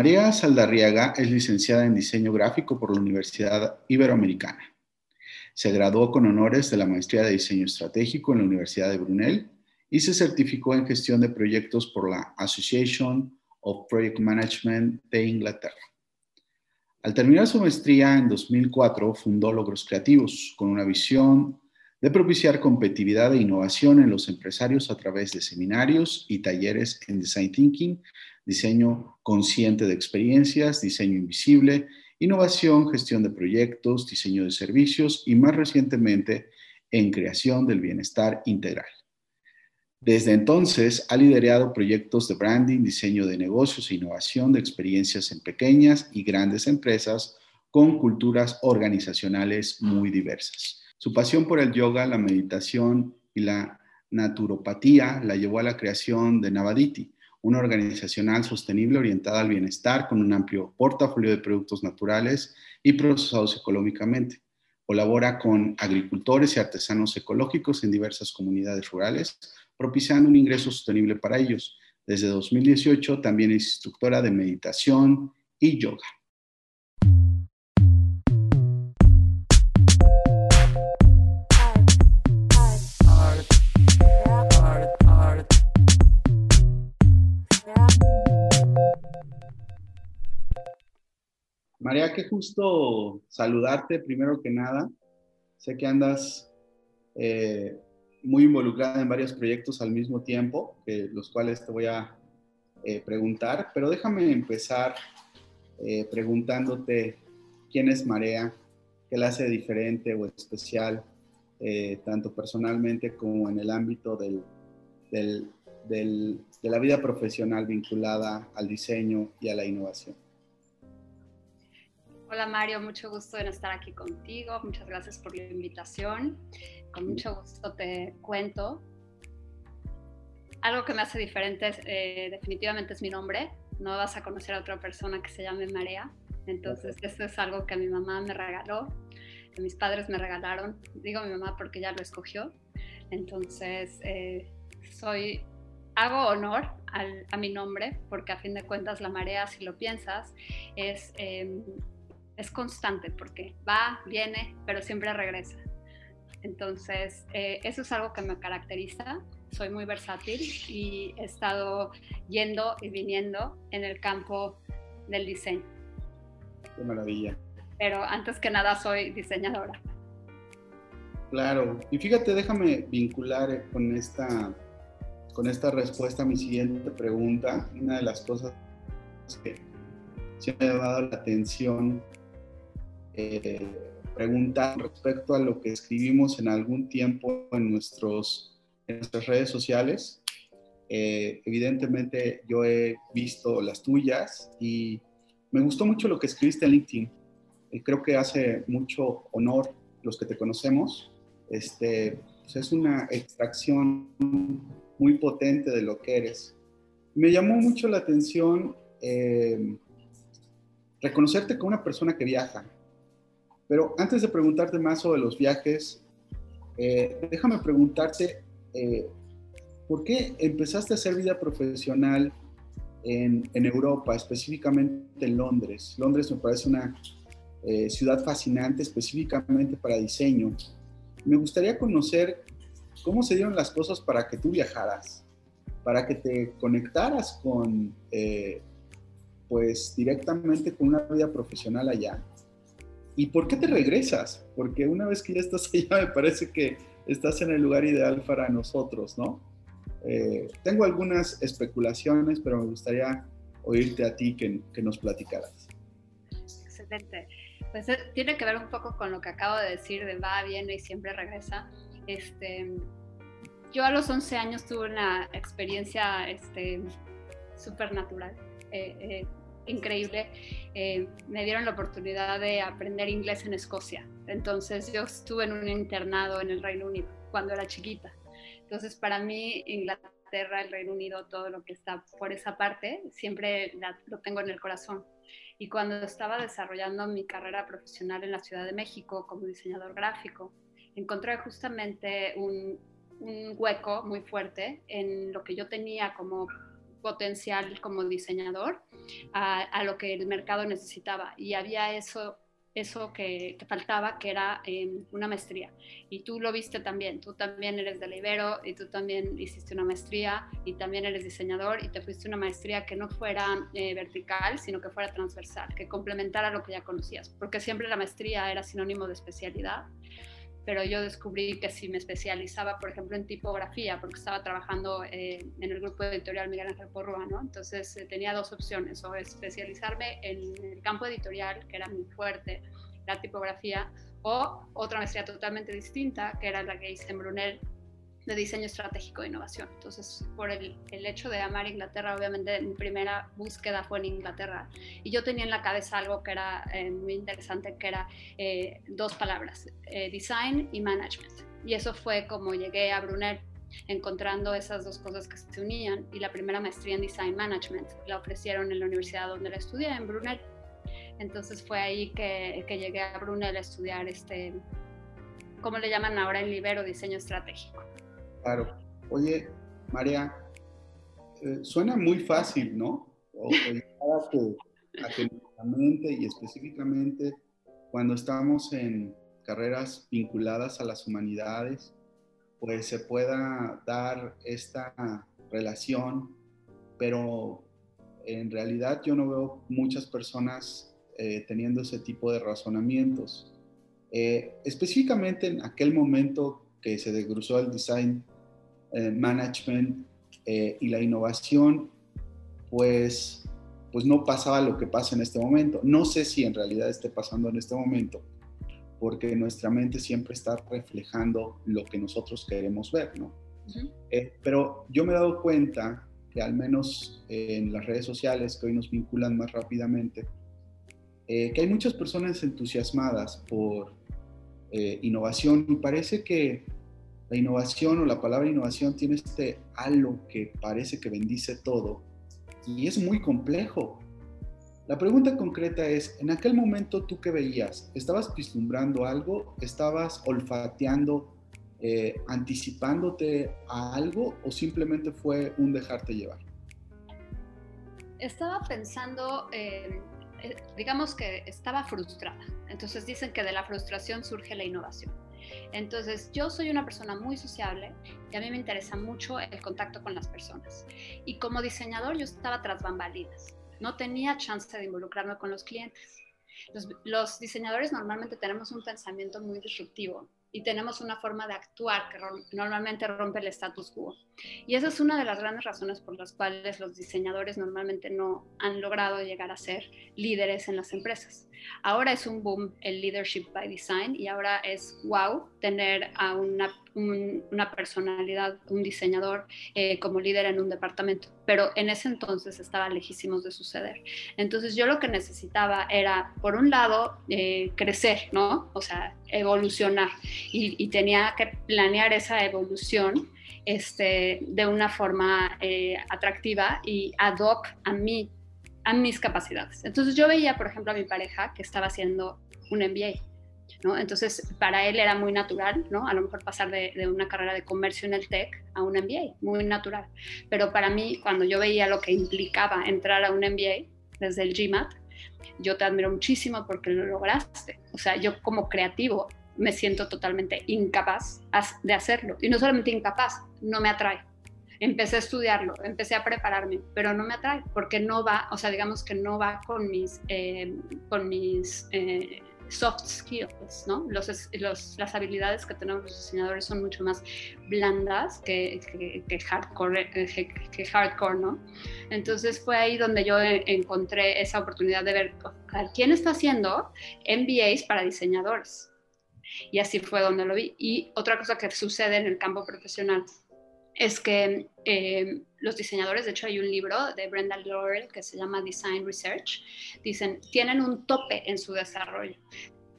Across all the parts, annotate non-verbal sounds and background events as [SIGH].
María Saldarriaga es licenciada en diseño gráfico por la Universidad Iberoamericana. Se graduó con honores de la maestría de diseño estratégico en la Universidad de Brunel y se certificó en gestión de proyectos por la Association of Project Management de Inglaterra. Al terminar su maestría en 2004, fundó Logros Creativos con una visión de propiciar competitividad e innovación en los empresarios a través de seminarios y talleres en Design Thinking, diseño consciente de experiencias, diseño invisible, innovación, gestión de proyectos, diseño de servicios y más recientemente en creación del bienestar integral. Desde entonces ha liderado proyectos de branding, diseño de negocios e innovación de experiencias en pequeñas y grandes empresas con culturas organizacionales muy diversas. Su pasión por el yoga, la meditación y la naturopatía la llevó a la creación de Navaditi, una organizacional sostenible orientada al bienestar con un amplio portafolio de productos naturales y procesados económicamente. Colabora con agricultores y artesanos ecológicos en diversas comunidades rurales propiciando un ingreso sostenible para ellos. Desde 2018 también es instructora de meditación y yoga. María, qué justo saludarte primero que nada. Sé que andas eh, muy involucrada en varios proyectos al mismo tiempo, los cuales te voy a eh, preguntar, pero déjame empezar eh, preguntándote quién es Marea, qué la hace diferente o especial, tanto personalmente como en el ámbito del, de la vida profesional vinculada al diseño y a la innovación. Hola Mario, mucho gusto en estar aquí contigo. Muchas gracias por la invitación. Con mucho gusto te cuento. Algo que me hace diferente eh, definitivamente es mi nombre. No vas a conocer a otra persona que se llame Marea. Entonces, esto es algo que mi mamá me regaló, que mis padres me regalaron. Digo mi mamá porque ya lo escogió. Entonces, eh, soy, hago honor a mi nombre porque a fin de cuentas la marea, si lo piensas, es em, es constante porque va, viene, pero siempre regresa. Entonces, eh, eso es algo que me caracteriza. Soy muy versátil y he estado yendo y viniendo en el campo del diseño. Qué maravilla. Pero antes que nada soy diseñadora. Claro, y fíjate, déjame vincular con esta, con esta respuesta a mi siguiente pregunta. Una de las cosas que se me ha dado la atención eh, preguntar respecto a lo que escribimos en algún tiempo en, nuestros, en nuestras redes sociales. Eh, evidentemente yo he visto las tuyas y me gustó mucho lo que escribiste en LinkedIn. Y creo que hace mucho honor los que te conocemos. Este, pues es una extracción muy potente de lo que eres. Me llamó mucho la atención eh, reconocerte como una persona que viaja, pero antes de preguntarte más sobre los viajes, eh, déjame preguntarte, eh, ¿por qué empezaste a hacer vida profesional en, Europa, específicamente en Londres? Londres me parece una eh, ciudad fascinante, específicamente para diseño. Me gustaría conocer cómo se dieron las cosas para que tú viajaras, para que te conectaras con, pues directamente con una vida profesional allá ¿Y por qué te regresas? Porque una vez que ya estás [LAUGHS] allá, me parece que estás en el lugar ideal para nosotros, ¿no? Eh, tengo algunas especulaciones, pero me gustaría oírte a ti que, nos platicaras. Excelente. Pues eh, tiene que ver un poco con lo que acabo de decir de va, viene y siempre regresa. Este, yo a los 11 años tuve una experiencia este, súper natural. Eh, eh increíble. Eh, me dieron la oportunidad de aprender inglés en Escocia. Entonces yo estuve en un internado en el Reino Unido cuando era chiquita. Entonces para mí Inglaterra, el Reino Unido, todo lo que está por esa parte, siempre lo tengo en el corazón. Y cuando estaba desarrollando mi carrera profesional en la Ciudad de México como diseñador gráfico, encontré justamente un, un hueco muy fuerte en lo que yo tenía como potencial como diseñador a, lo que el mercado necesitaba. Y había eso eso que, faltaba, que era em, una maestría. Y tú lo viste también, tú también eres de Ibero y tú también hiciste una maestría y también eres diseñador y te fuiste una maestría que no fuera eh, vertical, sino que fuera transversal, que complementara lo que ya conocías, porque siempre la maestría era sinónimo de especialidad pero yo descubrí que si me especializaba, por ejemplo, en tipografía, porque estaba trabajando eh, en el grupo editorial Miguel Ángel Porrua. Entonces eh, tenía dos opciones, o especializarme en el campo editorial, que era muy fuerte, la tipografía, o otra maestría totalmente distinta, que era la que hice en Brunel, de diseño estratégico de innovación. Entonces, por el, el, hecho de amar Inglaterra, obviamente mi primera búsqueda fue en Inglaterra. Y yo tenía en la cabeza algo que era eh, muy interesante, que era eh, dos palabras, eh, design y management. Y eso fue como llegué a Brunel encontrando esas dos cosas que se unían. Y la primera maestría en design management la ofrecieron en la universidad donde la estudié, en Brunel. Entonces fue ahí que, que llegué a Brunel a estudiar este, ¿cómo le llaman ahora en Libero? Diseño estratégico. Claro. Oye, María, eh, suena muy fácil, ¿no? O, a que, a que y específicamente cuando estamos en carreras vinculadas a las humanidades, pues se pueda dar esta relación, pero en realidad yo no veo muchas personas eh, teniendo ese tipo de razonamientos. Eh, específicamente en aquel momento que se desgruzó el design eh, management eh, y la innovación, pues, pues no pasaba lo que pasa en este momento. No sé si en realidad esté pasando en este momento, porque nuestra mente siempre está reflejando lo que nosotros queremos ver, ¿no? Eh, pero yo me he dado cuenta que al menos en las redes sociales que hoy nos vinculan más rápidamente, que hay muchas personas entusiasmadas por innovación y parece que la innovación o la palabra innovación tiene este halo que parece que bendice todo y es muy complejo. La pregunta concreta es, en aquel momento tú qué veías? ¿Estabas vislumbrando algo? ¿Estabas olfateando, eh, anticipándote a algo o simplemente fue un dejarte llevar? Estaba pensando, eh, digamos que estaba frustrada. Entonces dicen que de la frustración surge la innovación. Entonces, yo soy una persona muy sociable y a mí me interesa mucho el contacto con las personas. Y como diseñador yo estaba tras bambalinas, no tenía chance de involucrarme con los clientes. Los, diseñadores normalmente tenemos un pensamiento muy disruptivo y tenemos una forma de actuar que normalmente rompe el status quo. Y esa es una de las grandes razones por las cuales los diseñadores normalmente no han logrado llegar a ser líderes en las empresas. Ahora es un boom el leadership by design y ahora es wow tener a una, una personalidad, un diseñador eh, como líder en un departamento, pero en ese entonces estaba lejísimos de suceder. Entonces yo lo que necesitaba era, por un lado, eh, crecer, ¿no? O sea, evolucionar y, tenía que planear esa evolución este, de una forma eh, atractiva y ad hoc a mí a mis capacidades. Entonces yo veía, por ejemplo, a mi pareja que estaba haciendo un MBA, ¿no? Entonces para él era muy natural, ¿no? A lo mejor pasar de, una carrera de comercio en el TEC a un MBA, muy natural. Pero para mí, cuando yo veía lo que implicaba entrar a un MBA desde el GMAT, yo te admiro muchísimo porque lo lograste. O sea, yo como creativo me siento totalmente incapaz de hacerlo. Y no solamente incapaz, no me atrae empecé a estudiarlo, empecé a prepararme, pero no me atrae porque no va, o sea, digamos que no va con mis, eh, con mis eh, soft skills, ¿no? Los, las habilidades que tenemos los diseñadores son mucho más blandas que, que, hardcore, eh, que, hardcore, ¿no? Entonces fue ahí donde yo encontré esa oportunidad de ver quién está haciendo MBAs para diseñadores. Y así fue donde lo vi. Y otra cosa que sucede en el campo profesional es que eh, los diseñadores, de hecho hay un libro de Brenda Laurel que se llama Design Research, dicen, tienen un tope en su desarrollo.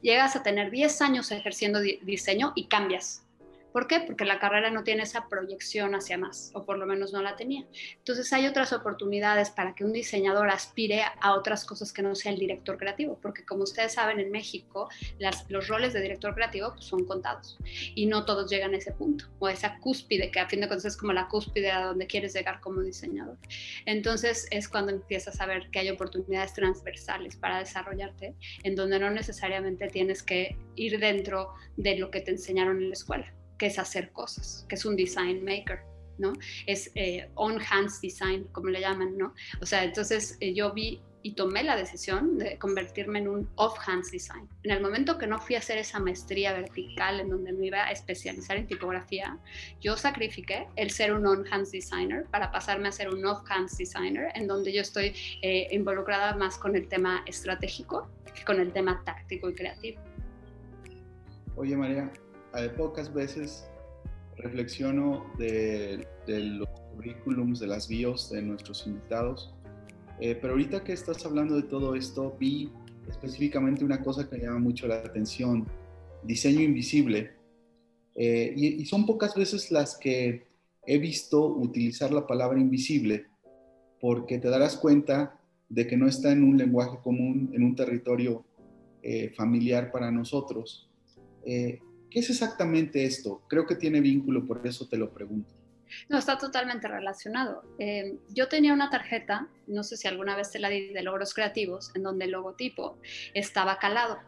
Llegas a tener 10 años ejerciendo diseño y cambias. ¿Por qué? Porque la carrera no tiene esa proyección hacia más, o por lo menos no la tenía. Entonces hay otras oportunidades para que un diseñador aspire a otras cosas que no sea el director creativo, porque como ustedes saben, en México los roles de director creativo pues, son contados y no todos llegan a ese punto, o a esa cúspide, que a fin de cuentas es como la cúspide a donde quieres llegar como diseñador. Entonces es cuando empiezas a ver que hay oportunidades transversales para desarrollarte, en donde no necesariamente tienes que ir dentro de lo que te enseñaron en la escuela que es hacer cosas, que es un design maker, ¿no? Es eh, on hands design, como le llaman, ¿no? O sea, entonces eh, yo vi y tomé la decisión de convertirme en un off-hands design. En el momento que no fui a hacer esa maestría vertical en donde me iba a especializar en tipografía, yo sacrifiqué el ser un on-hands designer para pasarme a ser un off-hands designer, en donde yo estoy eh, involucrada más con el tema estratégico que con el tema táctico y creativo. Oye María, pocas veces reflexiono de, los currículums, de las bios de nuestros invitados, eh, pero ahorita que estás hablando de todo esto, vi específicamente una cosa que llama mucho la atención, diseño invisible. Eh, y, son pocas veces las que he visto utilizar la palabra invisible, porque te darás cuenta de que no está en un lenguaje común, en un territorio eh, familiar para nosotros. ¿Qué es exactamente esto? Creo que tiene vínculo, por eso te lo pregunto. No, está totalmente relacionado. Eh, yo tenía una tarjeta, no sé si alguna vez te la di, de logros creativos, en donde el logotipo estaba calado.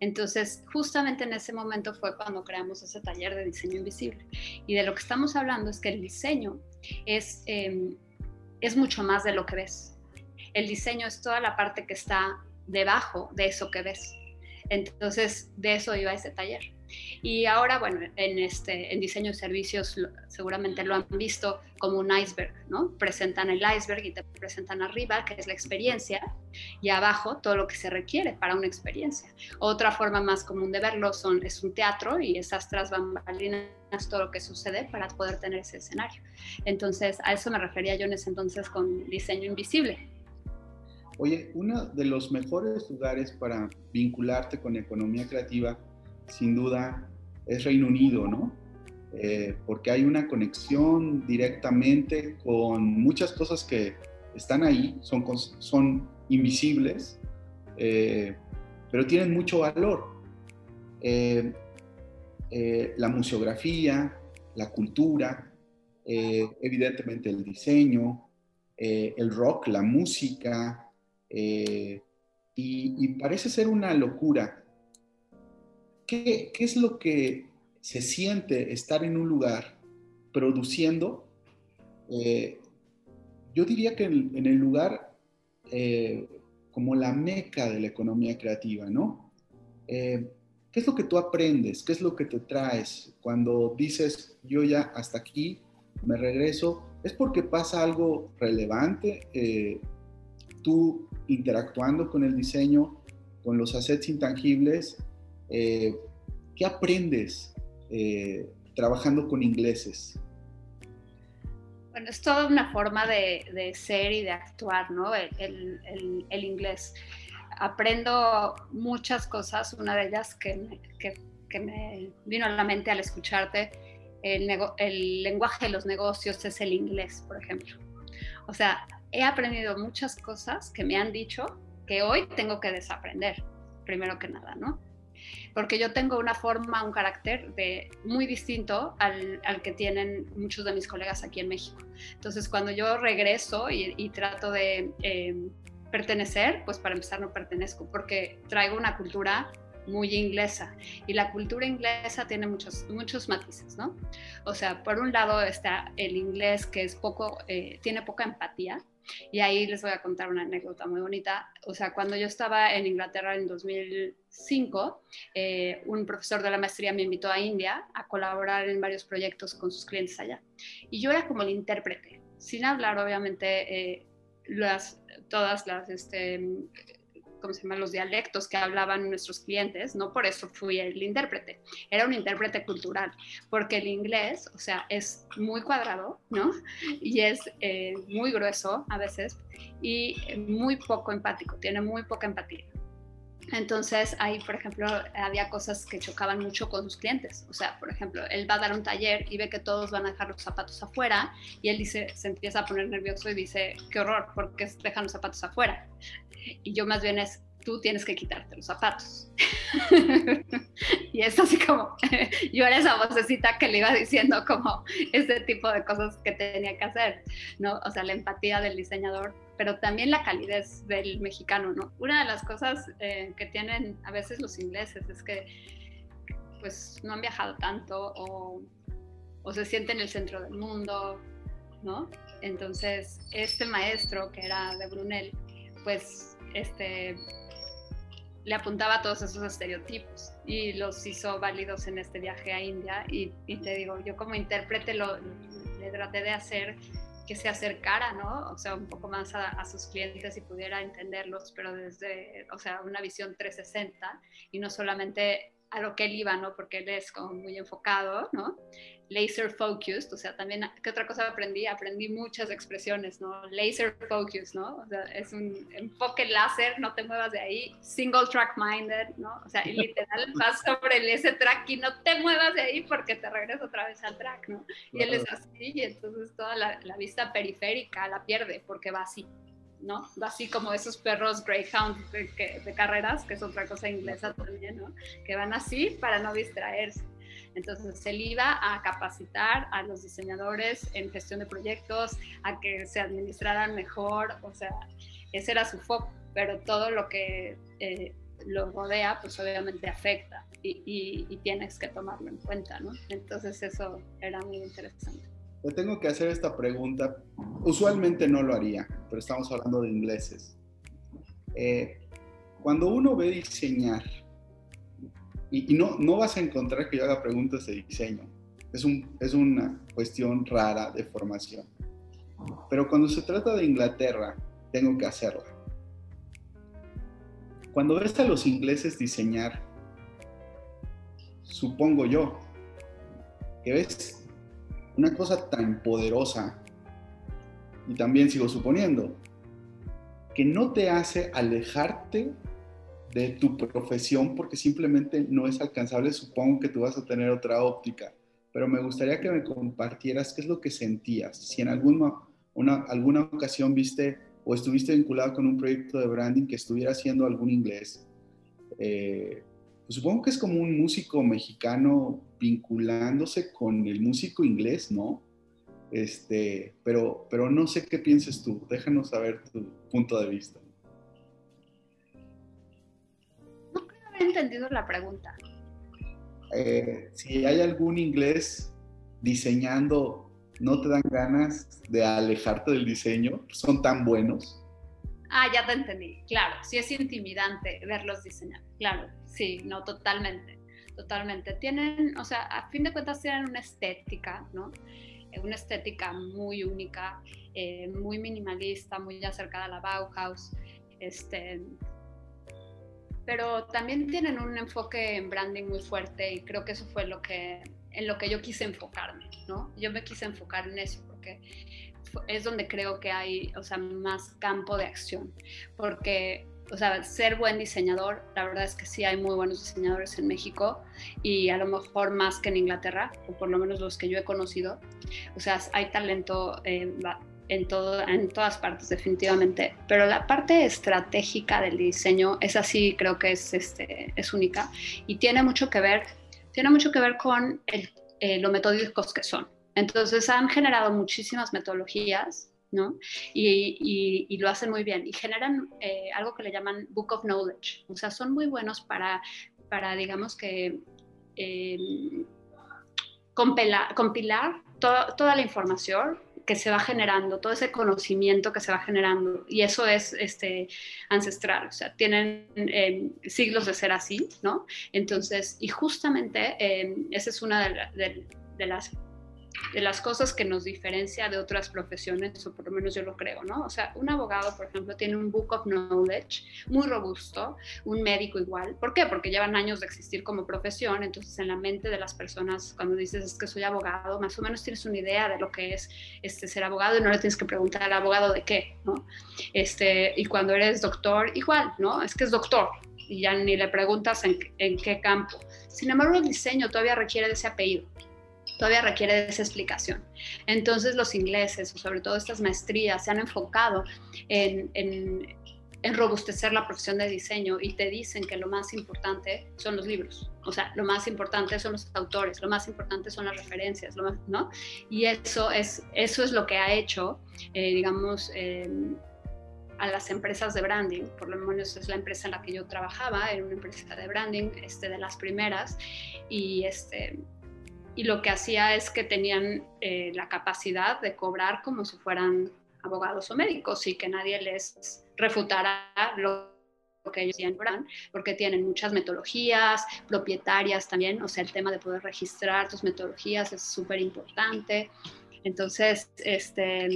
Entonces, justamente en ese momento fue cuando creamos ese taller de diseño invisible. Y de lo que estamos hablando es que el diseño es, em, es mucho más de lo que ves. El diseño es toda la parte que está debajo de eso que ves. Entonces, de eso iba ese taller. Y ahora, bueno, en, este, en diseño de servicios seguramente lo han visto como un iceberg, ¿no? Presentan el iceberg y te presentan arriba, que es la experiencia, y abajo todo lo que se requiere para una experiencia. Otra forma más común de verlo son, es un teatro y esas tras bambalinas todo lo que sucede para poder tener ese escenario. Entonces, a eso me refería yo en ese entonces con diseño invisible. Oye, uno de los mejores lugares para vincularte con economía creativa sin duda es Reino Unido, ¿no? Eh, porque hay una conexión directamente con muchas cosas que están ahí, son, son invisibles, eh, pero tienen mucho valor. Eh, la museografía, la cultura, evidentemente el diseño, el rock, la música, y parece ser una locura ¿qué, es lo que se siente estar en un lugar produciendo? Eh, yo diría que en, el lugar eh, como la meca de la economía creativa, ¿no? Eh, ¿Qué es lo que tú aprendes? ¿Qué es lo que te traes cuando dices, yo ya hasta aquí me regreso? ¿Es porque pasa algo relevante? tú interactuando con el diseño, con los assets intangibles, eh, ¿Qué aprendes eh, trabajando con ingleses? Bueno, es toda una forma de, ser y de actuar, ¿no? El, inglés. Aprendo muchas cosas, una de ellas que, que, me vino a la mente al escucharte, el lenguaje de los negocios es el inglés, por ejemplo. O sea, he aprendido muchas cosas que me han dicho que hoy tengo que desaprender, primero que nada, ¿no? Porque yo tengo una forma, un carácter de, muy distinto al, al, que tienen muchos de mis colegas aquí en México. Entonces, cuando yo regreso y, trato de em, pertenecer, pues para empezar no pertenezco, porque traigo una cultura muy inglesa y la cultura inglesa tiene muchos muchos matices, ¿no? O sea, por un lado está el inglés que es poco eh, tiene poca empatía, y ahí les voy a contar una anécdota muy bonita. O sea, cuando yo estaba en Inglaterra en 2005, eh, un profesor de la maestría me invitó a India a colaborar en varios proyectos con sus clientes allá. Y yo era como el intérprete, sin hablar obviamente eh, las, todas las este, ¿cómo se llama? Los dialectos que hablaban nuestros clientes, no por eso fui el intérprete, era un intérprete cultural, porque el inglés, o sea, es muy cuadrado, ¿no? Y es eh, muy grueso a veces y muy poco empático, tiene muy poca empatía. Entonces, ahí, por ejemplo, había cosas que chocaban mucho con sus clientes. O sea, por ejemplo, él va a dar un taller y ve que todos van a dejar los zapatos afuera y él dice, se empieza a poner nervioso y dice, qué horror, ¿por qué dejan los zapatos afuera? Y yo más bien es, tú tienes que quitarte los zapatos. [LAUGHS] y es así como, [LAUGHS] yo era esa vocecita que le iba diciendo como ese tipo de cosas que tenía que hacer, ¿no? O sea, la empatía del diseñador pero también la calidez del mexicano, ¿no? Una de las cosas eh, que tienen a veces los ingleses es que pues no han viajado tanto o, o se sienten en el centro del mundo, ¿no? Entonces, este maestro que era de Brunel, pues este le apuntaba a todos esos estereotipos y los hizo válidos en este viaje a India y, y te digo, yo como intérprete lo, le traté de hacer que se acercara, ¿no? O sea, un poco más a, sus clientes y pudiera entenderlos, pero desde, o sea, una visión 360 y no solamente a lo que él iba, ¿no? Porque él es como muy enfocado, ¿no? Laser focused, o sea, también, ¿qué otra cosa aprendí? Aprendí muchas expresiones, ¿no? Laser focused, ¿no? O sea, es un enfoque láser, no te muevas de ahí. Single track minded, ¿no? O sea, literal [LAUGHS] vas sobre ese track y no te muevas de ahí porque te regresas otra vez al track, ¿no? Y él es así y entonces toda la, la vista periférica la pierde porque va así, ¿no? Así como esos perros Greyhound de, carreras, que es otra cosa inglesa también, ¿no? Que van así para no distraerse. Entonces él iba a capacitar a los diseñadores en gestión de proyectos, a que se administraran mejor, o sea, ese era su foco, pero todo lo que eh, lo rodea, pues obviamente afecta y, y tienes que tomarlo en cuenta, ¿no? Entonces eso era muy interesante. Te tengo que hacer esta pregunta. Usualmente no lo haría, pero estamos hablando de ingleses. Eh, cuando uno ve diseñar, y, no, no vas a encontrar que yo haga preguntas de diseño, es, un, es una cuestión rara de formación. Pero cuando se trata de Inglaterra, tengo que hacerla. Cuando ves a los ingleses diseñar, supongo yo, que ves una cosa tan poderosa, y también sigo suponiendo, que no te hace alejarte de tu profesión porque simplemente no es alcanzable, supongo que tú vas a tener otra óptica, pero me gustaría que me compartieras qué es lo que sentías, si en alguna, una, alguna ocasión viste o estuviste vinculado con un proyecto de branding que estuviera haciendo algún inglés. Eh, pues supongo que es como un músico mexicano vinculándose con el músico inglés, ¿no? Este, pero, pero no sé qué pienses tú. Déjanos saber tu punto de vista. No creo haber entendido la pregunta. Eh, si hay algún inglés diseñando, ¿no te dan ganas de alejarte del diseño? ¿Son tan buenos? Ah, ya te entendí. Claro, sí es intimidante verlos diseñar. Claro, sí, no, totalmente totalmente. Tienen, o sea, a fin de cuentas tienen una estética, ¿no? Eh, una estética muy única, eh, muy minimalista, muy acercada a la Bauhaus. Este, pero también tienen un enfoque en branding muy fuerte y creo que eso fue lo que, en lo que yo quise enfocarme, ¿no? Yo me quise enfocar en eso porque es donde creo que hay, o sea, más campo de acción, porque o sea, ser buen diseñador, la verdad es que sí hay muy buenos diseñadores en México y a lo mejor más que en Inglaterra, o por lo menos los que yo he conocido. O sea, hay talento en, todo, en todas partes definitivamente, pero la parte estratégica del diseño es así, creo que es, este, es única y tiene mucho que ver, tiene mucho que ver con el, eh, lo metódicos que son. Entonces han generado muchísimas metodologías ¿no? Y, lo hacen muy bien y generan eh, algo que le llaman Book of Knowledge, o sea, son muy buenos para, para digamos que, em, compilar, toda la información que se va generando, todo ese conocimiento que se va generando, y eso es este, ancestral, o sea, tienen em, siglos de ser así, ¿no? Entonces, y justamente em, esa es una de, de las de las cosas que nos diferencia de otras profesiones, o por lo menos yo lo creo, ¿no? O sea, un abogado, por ejemplo, tiene un book of knowledge muy robusto, un médico igual. ¿Por qué? Porque llevan años de existir como profesión, entonces en la mente de las personas, cuando dices es que soy abogado, más o menos tienes una idea de lo que es este, ser abogado y no le tienes que preguntar al abogado de qué, ¿no? Este, y cuando eres doctor, igual, ¿no? Es que es doctor, y ya ni le preguntas en, en qué campo. Sin embargo, el diseño todavía requiere de ese apellido todavía requiere de esa explicación. Entonces los ingleses, o sobre todo estas maestrías, se han enfocado en, en, en, robustecer la profesión de diseño y te dicen que lo más importante son los libros, o sea, lo más importante son los autores, lo más importante son las referencias, ¿no? Y eso es, eso es lo que ha hecho, eh, digamos, eh, a las empresas de branding, por lo menos es la empresa en la que yo trabajaba, era una empresa de branding, este, de las primeras, y este, y lo que hacía es que tenían eh, la capacidad de cobrar como si fueran abogados o médicos y que nadie les refutara lo que ellos decían, porque tienen muchas metodologías propietarias también, o sea, el tema de poder registrar tus metodologías es súper importante. Entonces, este,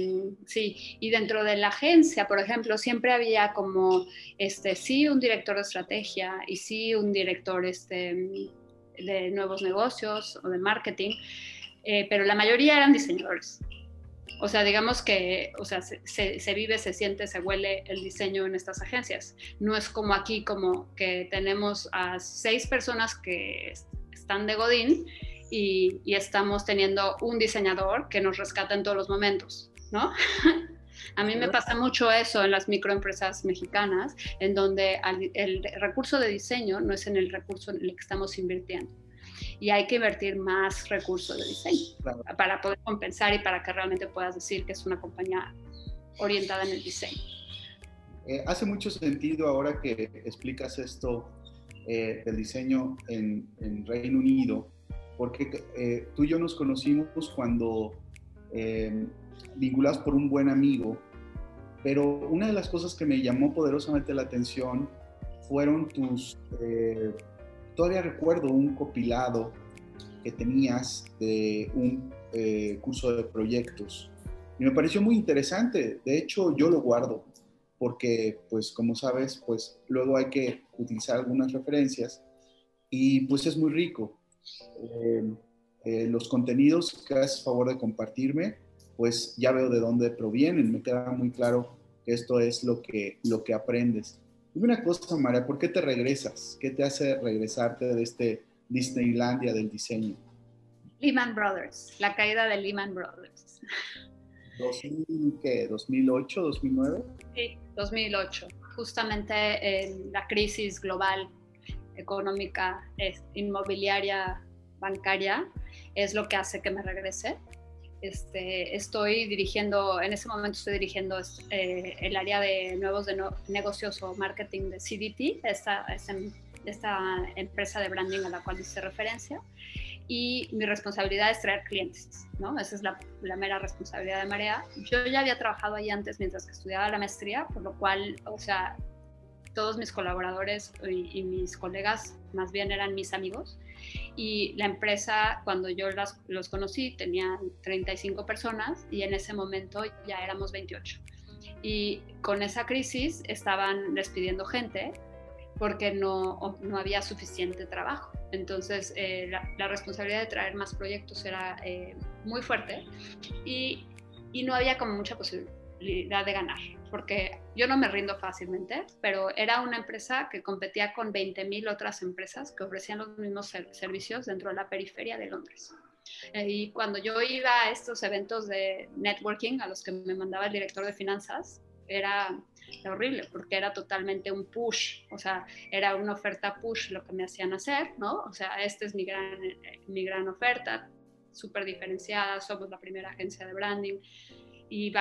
sí, y dentro de la agencia, por ejemplo, siempre había como, este, sí, un director de estrategia y sí, un director, este, de nuevos negocios o de marketing, eh, pero la mayoría eran diseñadores. O sea, digamos que o sea, se, vive, se siente, se huele el diseño en estas agencias. No es como aquí, como que tenemos a seis personas que están de Godín y estamos teniendo un diseñador que nos rescata en todos los momentos, ¿no? [LAUGHS] A mí me pasa mucho eso en las microempresas mexicanas, en donde el recurso de diseño no es en el recurso en el que estamos invirtiendo. Y hay que invertir más recursos de diseño para poder compensar y para que realmente puedas decir que es una compañía orientada en el diseño. Eh, hace mucho sentido ahora que explicas esto eh, del diseño en, en, Reino Unido, porque eh, tú y yo nos conocimos cuando vinculados por un buen amigo, pero una de las cosas que me llamó poderosamente la atención fueron tus, eh, todavía recuerdo un copilado que tenías de un eh, curso de proyectos y me pareció muy interesante, de hecho yo lo guardo porque pues como sabes pues luego hay que utilizar algunas referencias y pues es muy rico. Eh, los contenidos que haces favor de compartirme pues ya veo de dónde provienen, me queda muy claro que esto es lo que, lo que aprendes. Dime una cosa, María, ¿por qué te regresas? ¿Qué te hace regresarte de este Disneylandia del diseño? Lehman Brothers, la caída de Lehman Brothers. [LAUGHS] ¿2000 qué? ¿2008, 2009? Sí, 2008. Justamente en la crisis global económica, inmobiliaria, bancaria, es lo que hace que me regrese. Este, estoy dirigiendo, en ese momento estoy dirigiendo eh, el área de nuevos de negocios o marketing de CDT, esta, esta, empresa de branding a la cual hice referencia. Y mi responsabilidad es traer clientes, ¿no? Esa es la, la, mera responsabilidad de Marea. Yo ya había trabajado ahí antes mientras que estudiaba la maestría, por lo cual, o sea, todos mis colaboradores y, y mis colegas más bien eran mis amigos y la empresa, cuando yo los conocí, tenía 35 personas y en ese momento ya éramos 28. Y con esa crisis estaban despidiendo gente porque no, no había suficiente trabajo. Entonces, eh, la, responsabilidad de traer más proyectos era eh, muy fuerte y, y no había como mucha posibilidad de ganar porque yo no me rindo fácilmente, pero era una empresa que competía con 20.000 otras empresas que ofrecían los mismos servicios dentro de la periferia de Londres. Y cuando yo iba a estos eventos de networking a los que me mandaba el director de finanzas, era, horrible porque era totalmente un push, o sea, era una oferta push lo que me hacían hacer, ¿no? O sea, esta es mi gran, mi gran oferta, súper diferenciada, somos la primera agencia de branding, y,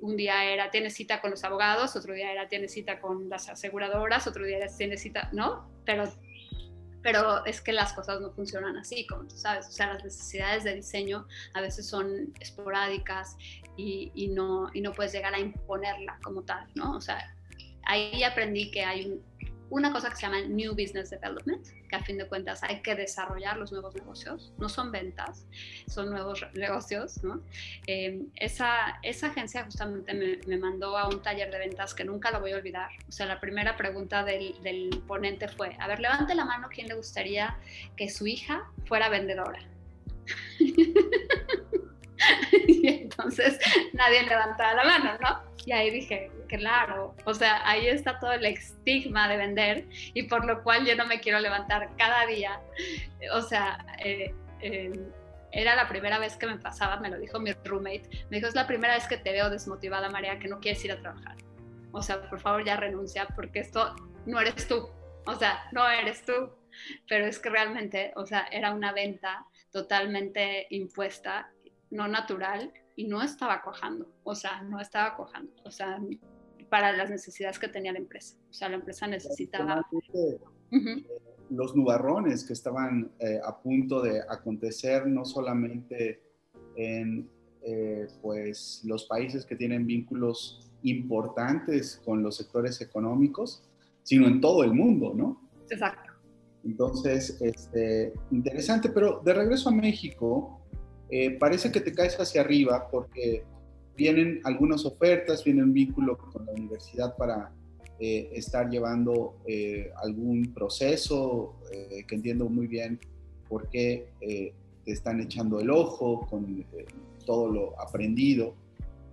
un día era tiene cita con los abogados, otro día era tiene cita con las aseguradoras, otro día era tiene cita, ¿no? Pero, pero es que las cosas no funcionan así, como tú sabes, o sea, las necesidades de diseño a veces son esporádicas y, y no, y no puedes llegar a imponerla como tal, ¿no? O sea, ahí aprendí que hay un, una cosa que se llama New Business Development, que a fin de cuentas hay que desarrollar los nuevos negocios, no son ventas, son nuevos negocios. Eh, esa, esa agencia justamente me, me, mandó a un taller de ventas que nunca lo voy a olvidar. O sea, la primera pregunta del, del ponente fue, a ver, levante la mano quién le gustaría que su hija fuera vendedora. [LAUGHS] y entonces nadie levantaba la mano, ¿no? Y ahí dije, Claro, o sea, ahí está todo el estigma de vender y por lo cual yo no me quiero levantar cada día. O sea, eh, eh, era la primera vez que me pasaba, me lo dijo mi roommate, me dijo, es la primera vez que te veo desmotivada, María, que no quieres ir a trabajar. O sea, por favor ya renuncia porque esto no eres tú. O sea, no eres tú. Pero es que realmente, o sea, era una venta totalmente impuesta, no natural y no estaba cojando. O sea, no estaba cojando. O sea, para las necesidades que tenía la empresa. O sea, la empresa necesitaba... Los nubarrones que estaban eh, a punto de acontecer no solamente en eh, pues, los países que tienen vínculos importantes con los sectores económicos, sino en todo el mundo, ¿no? Exacto. Entonces, este, interesante, pero de regreso a México, eh, parece que te caes hacia arriba porque vienen algunas ofertas, viene un vínculo con la universidad para eh, estar llevando eh, algún proceso eh, que entiendo muy bien por qué te están echando el ojo con todo lo aprendido.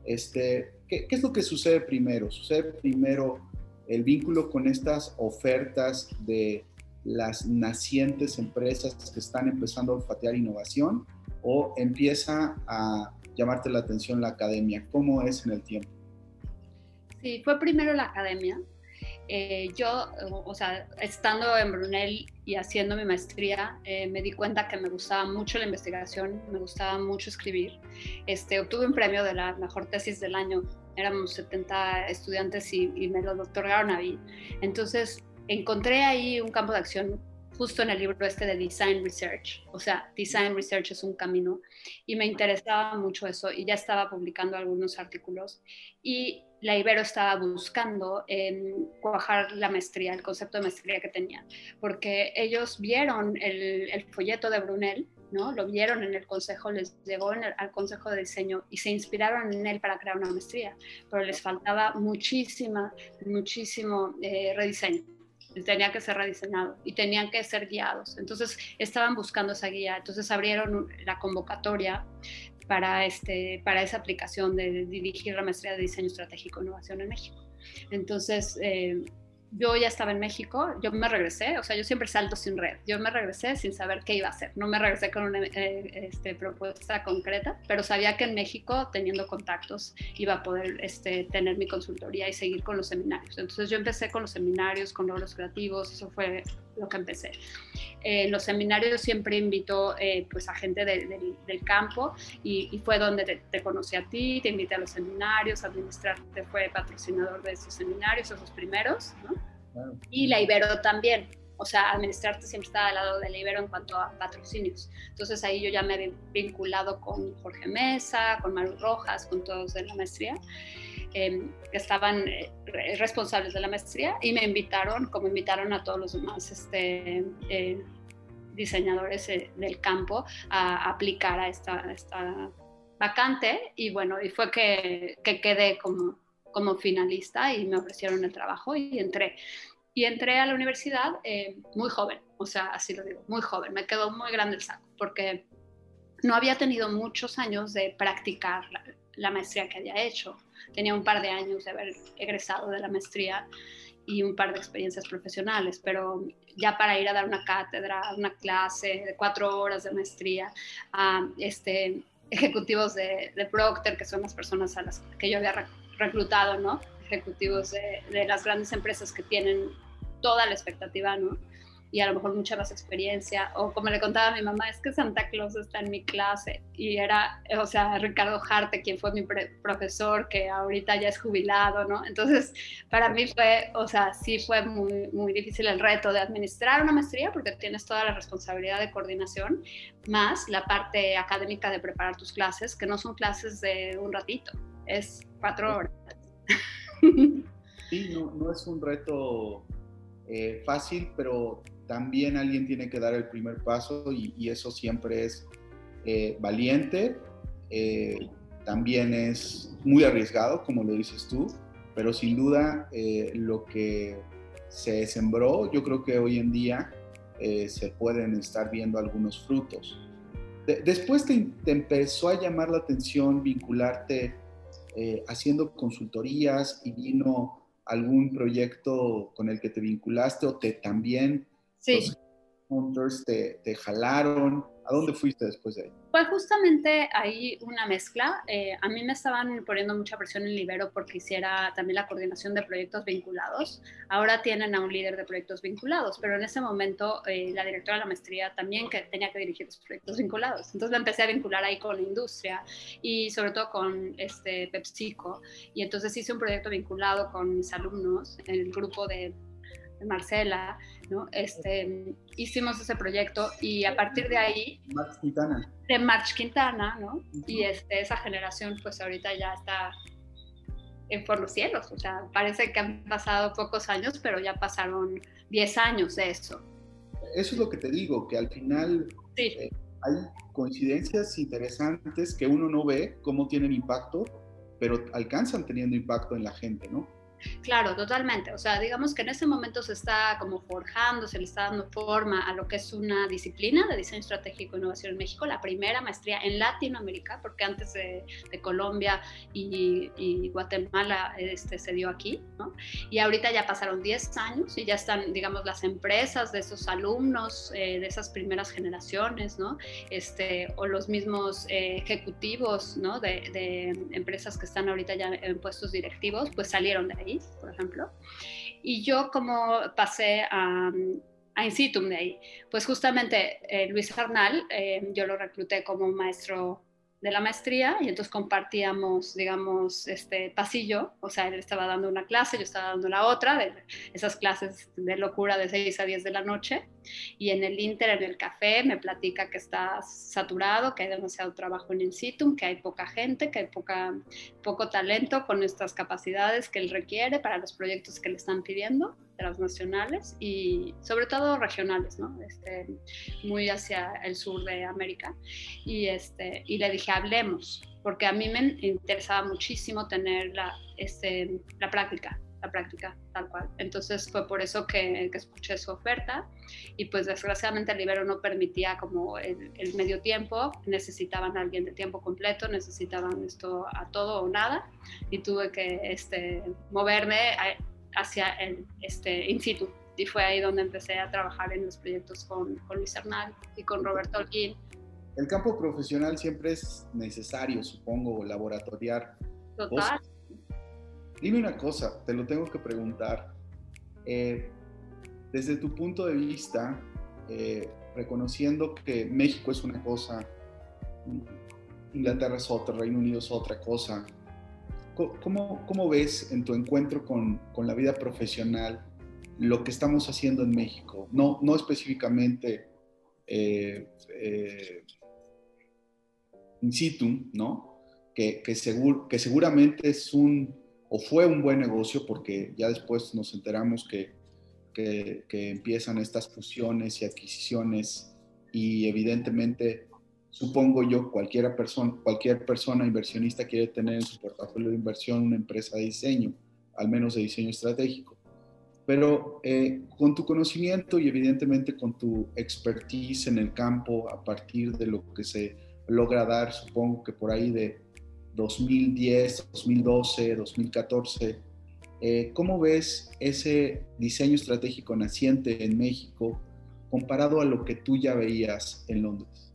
Este, ¿qué, ¿Qué es lo que sucede primero? Sucede primero el vínculo con estas ofertas de las nacientes empresas que están empezando a olfatear innovación o empieza a llamarte la atención la academia? ¿Cómo es en el tiempo? Sí, fue primero la academia. Eh, yo, o sea, estando en Brunel y haciendo mi maestría, eh, me di cuenta que me gustaba mucho la investigación, me gustaba mucho escribir. Este, obtuve un premio de la mejor tesis del año, éramos 70 estudiantes y, y me lo otorgaron a mí. Entonces, encontré ahí un campo de acción justo en el libro este de Design Research. O sea, Design Research es un camino. Y me interesaba mucho eso. Y ya estaba publicando algunos artículos. Y la Ibero estaba buscando cuajar la maestría, el concepto de maestría que tenían, porque ellos vieron el, folleto de Brunel, ¿no? Lo vieron en el consejo, les llegó al consejo de diseño y se inspiraron en él para crear una maestría, pero les faltaba muchísima, muchísimo eh, rediseño tenía que ser rediseñado y tenían que ser guiados. Entonces estaban buscando esa guía, entonces abrieron la convocatoria para, este, para esa aplicación de dirigir la maestría de diseño estratégico e innovación en México. Entonces, eh, yo ya estaba en México, yo me regresé, o sea, yo siempre salto sin red, yo me regresé sin saber qué iba a hacer, no me regresé con una eh, este, propuesta concreta, pero sabía que en México, teniendo contactos, iba a poder este, tener mi consultoría y seguir con los seminarios. Entonces yo empecé con los seminarios, con logros creativos, eso fue lo que empecé. En los seminarios siempre invito eh, pues a gente del campo y, fue donde te, conocí a ti, te invité a los seminarios, administrarte fue patrocinador de esos seminarios, esos primeros, ¿no? Y la Ibero también, o sea, administrarte siempre estaba al lado de la Ibero en cuanto a patrocinios. Entonces ahí yo ya me he vinculado con Jorge Mesa, con Maru Rojas, con todos de la maestría que estaban eh, responsables de la maestría y me invitaron, como invitaron a todos los demás este, eh, diseñadores eh, del campo, a, aplicar a esta, esta, vacante. Y bueno, y fue que, que quedé como, como finalista y me ofrecieron el trabajo y entré. Y entré a la universidad muy joven, o sea, así lo digo, muy joven, me quedó muy grande el saco, porque no había tenido muchos años de practicar la, la maestría que había hecho tenía un par de años de haber egresado de la maestría y un par de experiencias profesionales, pero ya para ir a dar una cátedra, una clase de cuatro horas de maestría a este, ejecutivos de, de Procter, que son las personas a las que yo había reclutado, ¿no? Ejecutivos de, las grandes empresas que tienen toda la expectativa, ¿no? y a lo mejor mucha más experiencia. O como le contaba a mi mamá, es que Santa Claus está en mi clase y era, o sea, Ricardo Jarte, quien fue mi profesor, que ahorita ya es jubilado, ¿no? Entonces, para mí fue, o sea, sí fue muy, muy difícil el reto de administrar una maestría porque tienes toda la responsabilidad de coordinación, más la parte académica de preparar tus clases, que no son clases de un ratito, es cuatro horas. Sí, no, no es un reto eh, fácil, pero también alguien tiene que dar el primer paso y, eso siempre es eh, valiente, eh, también es muy arriesgado, como lo dices tú, pero sin duda eh, lo que se sembró, yo creo que hoy en día se pueden estar viendo algunos frutos. después te, empezó a llamar la atención vincularte eh, haciendo consultorías y vino algún proyecto con el que te vinculaste o te también sí. Hunters te, te jalaron? ¿A dónde fuiste después de ahí? Fue justamente ahí una mezcla. Eh, a mí me estaban poniendo mucha presión en Libero porque hiciera también la coordinación de proyectos vinculados. Ahora tienen a un líder de proyectos vinculados, pero en ese momento eh, la directora de la maestría también que tenía que dirigir los proyectos vinculados. Entonces me empecé a vincular ahí con la industria y sobre todo con este PepsiCo. Y entonces hice un proyecto vinculado con mis alumnos en el grupo de Marcela, ¿no? Este, hicimos ese proyecto y a partir de ahí... March Quintana. De March Quintana, ¿no? Y este, esa generación pues ahorita ya está en por los cielos, o sea, parece que han pasado pocos años, pero ya pasaron 10 años de eso. Eso es lo que te digo, que al final eh, hay coincidencias interesantes que uno no ve cómo tienen impacto, pero alcanzan teniendo impacto en la gente, ¿no? Claro, totalmente. O sea, digamos que en ese momento se está como forjando, se le está dando forma a lo que es una disciplina de diseño estratégico e innovación en México, la primera maestría en Latinoamérica, porque antes de, Colombia y, Guatemala este, se dio aquí, ¿no? Y ahorita ya pasaron 10 años y ya están, digamos, las empresas de esos alumnos, eh, de esas primeras generaciones, ¿no? Este, o los mismos eh, ejecutivos, ¿no? De, de empresas que están ahorita ya en puestos directivos, pues salieron de ahí por ejemplo. Y yo como pasé a, a Incitum de ahí, pues justamente eh, Luis Arnal, eh, yo lo recluté como maestro de la maestría y entonces compartíamos, digamos, este pasillo, o sea, él estaba dando una clase, yo estaba dando la otra, de esas clases de locura de 6 a 10 de la noche, y en el Inter, en el café, me platica que está saturado, que hay demasiado trabajo en in situ, que hay poca gente, que hay poca, poco talento con estas capacidades que él requiere para los proyectos que le están pidiendo transnacionales y sobre todo regionales, ¿no? Este, muy hacia el sur de América. Y, este, y le dije, hablemos, porque a mí me interesaba muchísimo tener la, este, la práctica, la práctica tal cual. Entonces fue por eso que, que escuché su oferta y pues desgraciadamente el Libero no permitía como el, el, medio tiempo, necesitaban a alguien de tiempo completo, necesitaban esto a todo o nada y tuve que este, moverme hacia el este, in situ. Y fue ahí donde empecé a trabajar en los proyectos con, con Luis Hernán y con Roberto Holguín. El campo profesional siempre es necesario, supongo, laboratoriar. Total. Dime una cosa, te lo tengo que preguntar. Eh, desde tu punto de vista, eh, reconociendo que México es una cosa, Inglaterra es otra, Reino Unido es otra cosa, ¿Cómo, cómo ves en tu encuentro con, con, la vida profesional lo que estamos haciendo en México? No, no específicamente eh, eh, in situ, ¿no? Que, que, que seguramente es un o fue un buen negocio porque ya después nos enteramos que, que, que empiezan estas fusiones y adquisiciones y evidentemente supongo yo, cualquier persona, inversionista quiere tener en su portafolio de inversión una empresa de diseño, al menos de diseño estratégico. Pero eh, con tu conocimiento y evidentemente con tu expertise en el campo, a partir de lo que se logra dar, supongo que por ahí de 2010, 2012, 2014, eh, ¿cómo ves ese diseño estratégico naciente en México comparado a lo que tú ya veías en Londres?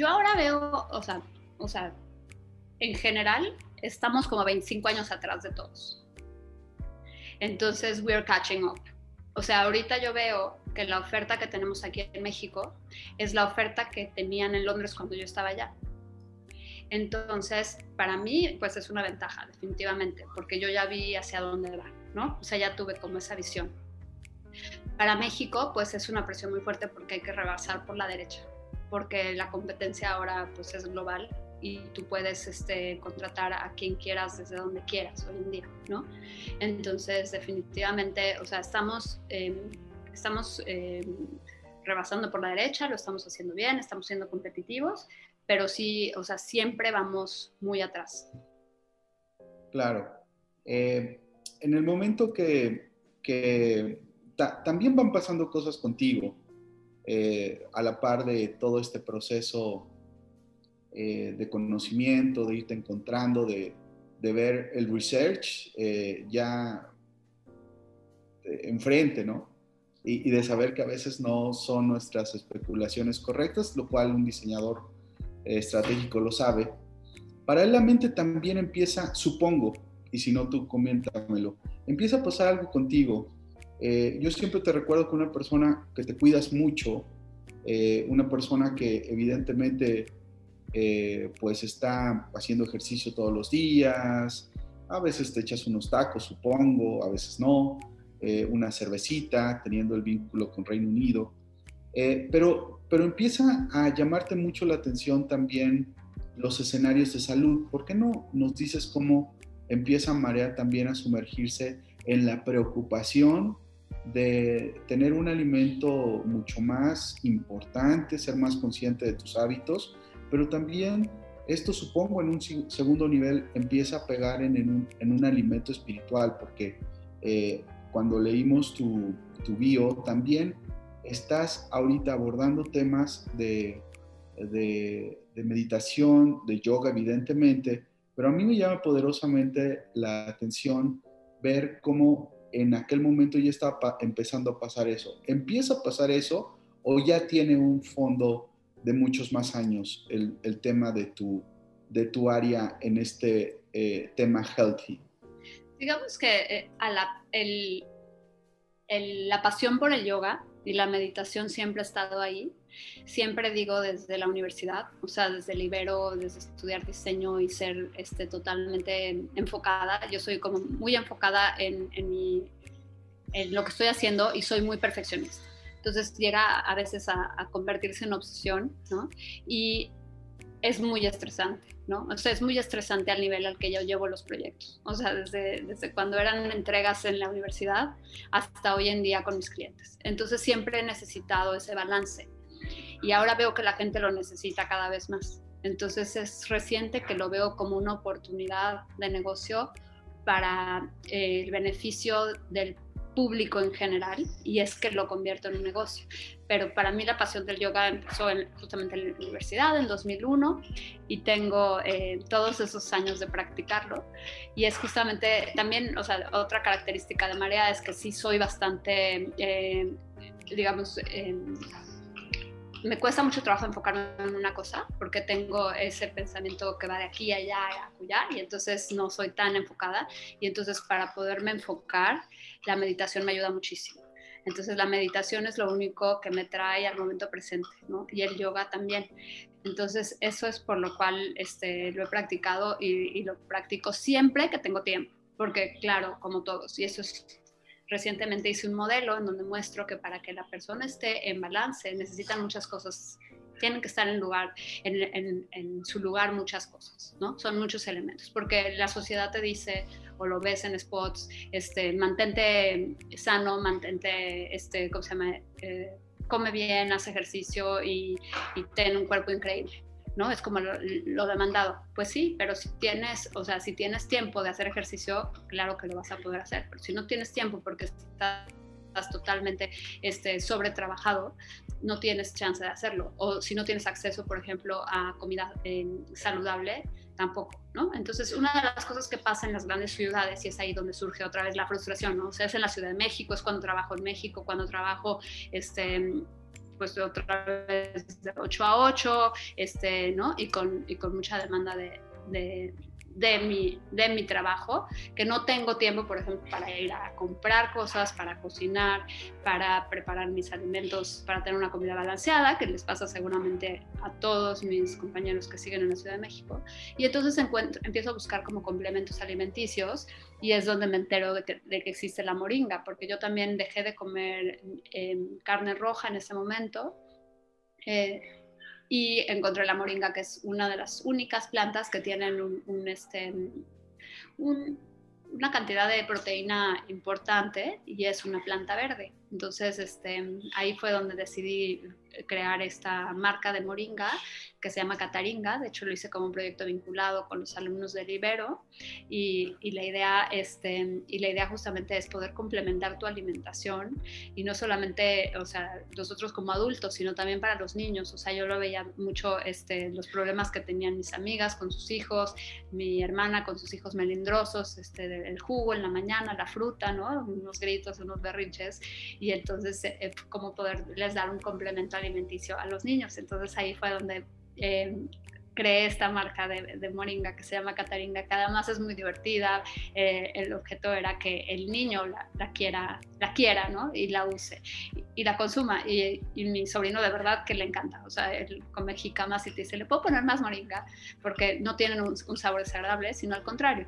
Yo ahora veo, o sea, o sea, en general estamos como 25 años atrás de todos. Entonces, we're catching up. O sea, ahorita yo veo que la oferta que tenemos aquí en México es la oferta que tenían en Londres cuando yo estaba allá. Entonces, para mí, pues es una ventaja, definitivamente, porque yo ya vi hacia dónde va, ¿no? O sea, ya tuve como esa visión. Para México, pues es una presión muy fuerte porque hay que rebasar por la derecha porque la competencia ahora pues es global y tú puedes este, contratar a quien quieras desde donde quieras hoy en día, ¿no? Entonces, definitivamente, o sea, estamos, eh, estamos eh, rebasando por la derecha, lo estamos haciendo bien, estamos siendo competitivos, pero sí, o sea, siempre vamos muy atrás. Claro. Eh, en el momento que, que también van pasando cosas contigo, eh, a la par de todo este proceso eh, de conocimiento, de irte encontrando, de, de ver el research eh, ya enfrente, ¿no? Y, y, de saber que a veces no son nuestras especulaciones correctas, lo cual un diseñador estratégico lo sabe. Paralelamente también empieza, supongo, y si no tú coméntamelo, empieza a pasar algo contigo. Eh, yo siempre te recuerdo que una persona que te cuidas mucho, eh, una persona que evidentemente eh, pues está haciendo ejercicio todos los días, a veces te echas unos tacos, supongo, a veces no, una cervecita, teniendo el vínculo con Reino Unido, pero, pero empieza a llamarte mucho la atención también los escenarios de salud. ¿Por qué no nos dices cómo empieza Marea también a sumergirse en la preocupación de tener un alimento mucho más importante, ser más consciente de tus hábitos, pero también esto supongo en un segundo nivel empieza a pegar en, un, alimento espiritual, porque eh, cuando leímos tu, tu, bio también estás ahorita abordando temas de, de meditación, de yoga evidentemente, pero a mí me llama poderosamente la atención ver cómo en aquel momento ya estaba empezando a pasar eso. ¿Empieza a pasar eso o ya tiene un fondo de muchos más años el, tema de tu, de tu área en este eh, tema healthy? Digamos que eh, a la, la pasión por el yoga y la meditación siempre ha estado ahí siempre digo desde la universidad, o sea, desde el Ibero, desde estudiar diseño y ser este, totalmente enfocada. Yo soy como muy enfocada en, en, mi, en lo que estoy haciendo y soy muy perfeccionista. Entonces llega a veces a, a convertirse en obsesión, ¿no? Y es muy estresante, ¿no? O sea, es muy estresante al nivel al que yo llevo los proyectos. O sea, desde, desde cuando eran entregas en la universidad hasta hoy en día con mis clientes. Entonces siempre he necesitado ese balance y ahora veo que la gente lo necesita cada vez más. Entonces es reciente que lo veo como una oportunidad de negocio para eh, el beneficio del público en general y es que lo convierto en un negocio. Pero para mí la pasión del yoga empezó justamente en la universidad en 2001 y tengo eh, todos esos años de practicarlo. Y es justamente también, o sea, otra característica de Marea es que sí soy bastante, eh, digamos, me cuesta mucho trabajo enfocarme en una cosa porque tengo ese pensamiento que va de aquí a allá a allá y entonces no soy tan enfocada y entonces para poderme enfocar la meditación me ayuda muchísimo. Entonces la meditación es lo único que me trae al momento presente, ¿no? Y el yoga también. Entonces eso es por lo cual este, lo he practicado y, y lo practico siempre que tengo tiempo, porque claro, como todos, y eso es Recientemente hice un modelo en donde muestro que para que la persona esté en balance necesitan muchas cosas, tienen que estar en, lugar, en, su lugar muchas cosas, ¿no? Son muchos elementos, porque la sociedad te dice, o lo ves en spots, este, mantente sano, mantente, este, ¿cómo se llama? Eh, come bien, haz ejercicio y, y ten un cuerpo increíble. ¿No? Es como lo, demandado. Pues sí, pero si tienes, o sea, si tienes tiempo de hacer ejercicio, claro que lo vas a poder hacer. Pero si no tienes tiempo porque estás, totalmente este, sobretrabajado, no tienes chance de hacerlo. O si no tienes acceso, por ejemplo, a comida eh, saludable, tampoco, ¿no? Entonces, una de las cosas que pasa en las grandes ciudades, y es ahí donde surge otra vez la frustración, ¿no? Es en la Ciudad de México, es cuando trabajo en México, cuando trabajo este, pues otra vez de 8 a 8, este, ¿no? Y con, y con mucha demanda de, de mi, de mi trabajo, que no tengo tiempo, por ejemplo, para ir a comprar cosas, para cocinar, para preparar mis alimentos, para tener una comida balanceada, que les pasa seguramente a todos mis compañeros que siguen en la Ciudad de México. Y entonces encuentro, empiezo a buscar como complementos alimenticios y es donde me entero de que, de que existe la moringa, porque yo también dejé de comer eh, carne roja en ese momento. Eh, y encontré la moringa, que es una de las únicas plantas que tienen un, este, una cantidad de proteína importante y es una planta verde. Entonces, este, ahí fue donde decidí crear esta marca de moringa que se llama Cataringa, de hecho lo hice como un proyecto vinculado con los alumnos del Ibero y, la idea este, y la idea justamente es poder complementar tu alimentación. Y no solamente, o sea, nosotros como adultos, sino también para los niños, o sea, yo lo veía mucho este, los problemas que tenían mis amigas con sus hijos, mi hermana con sus hijos melindrosos, este, el jugo en la mañana, la fruta, ¿no? Unos gritos, unos berrinches y entonces eh, como poderles dar un complemento alimenticio a los niños. Entonces ahí fue donde eh, creé esta marca de, moringa que se llama Cataringa, que además es muy divertida. Eh, el objeto era que el niño la, quiera, la quiera, ¿no? Y la use y, la consuma. Y, mi sobrino de verdad que le encanta. O sea, él come jicamas y te dice, ¿le puedo poner más moringa? Porque no tienen un, sabor desagradable, sino al contrario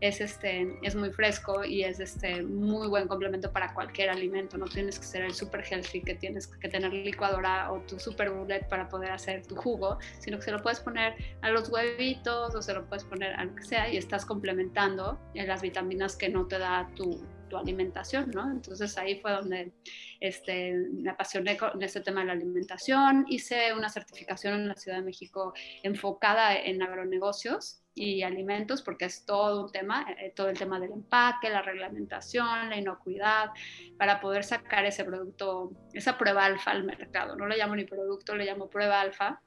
es, este, es muy fresco y es este, muy buen complemento para cualquier alimento. No tienes que ser el super healthy que tienes que tener licuadora o tu super bullet para poder hacer tu jugo, sino que se lo puedes poner a los huevitos o se lo puedes poner a lo que sea y estás complementando las vitaminas que no te da tu, tu alimentación, ¿no? Entonces ahí fue donde este, me apasioné con este tema de la alimentación. Hice una certificación en la Ciudad de México enfocada en agronegocios y alimentos, porque es todo un tema, eh, todo el tema del empaque, la reglamentación, la inocuidad, para poder sacar ese producto, esa prueba alfa al mercado. No lo llamo ni producto, lo llamo prueba alfa,